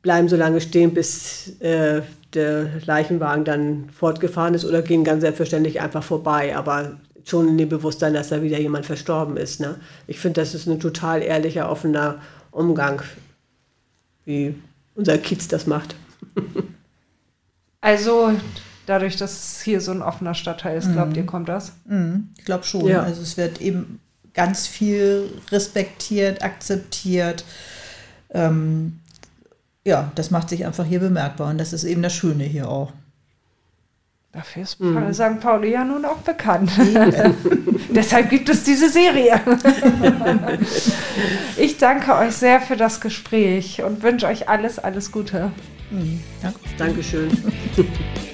bleiben so lange stehen, bis äh, der Leichenwagen dann fortgefahren ist oder gehen ganz selbstverständlich einfach vorbei, aber schon in dem Bewusstsein, dass da wieder jemand verstorben ist. Ne? Ich finde, das ist ein total ehrlicher, offener Umgang, wie unser Kiez das macht.
also dadurch, dass es hier so ein offener Stadtteil ist, glaubt mhm. ihr, kommt das?
Mhm. Ich glaube schon. Ja. Also es wird eben ganz viel respektiert, akzeptiert. Ähm, ja, das macht sich einfach hier bemerkbar und das ist eben das Schöne hier auch.
Dafür ist mhm. St. Pauli ja nun auch bekannt. Deshalb gibt es diese Serie. ich danke euch sehr für das Gespräch und wünsche euch alles, alles Gute.
Mhm. Ja. Dankeschön.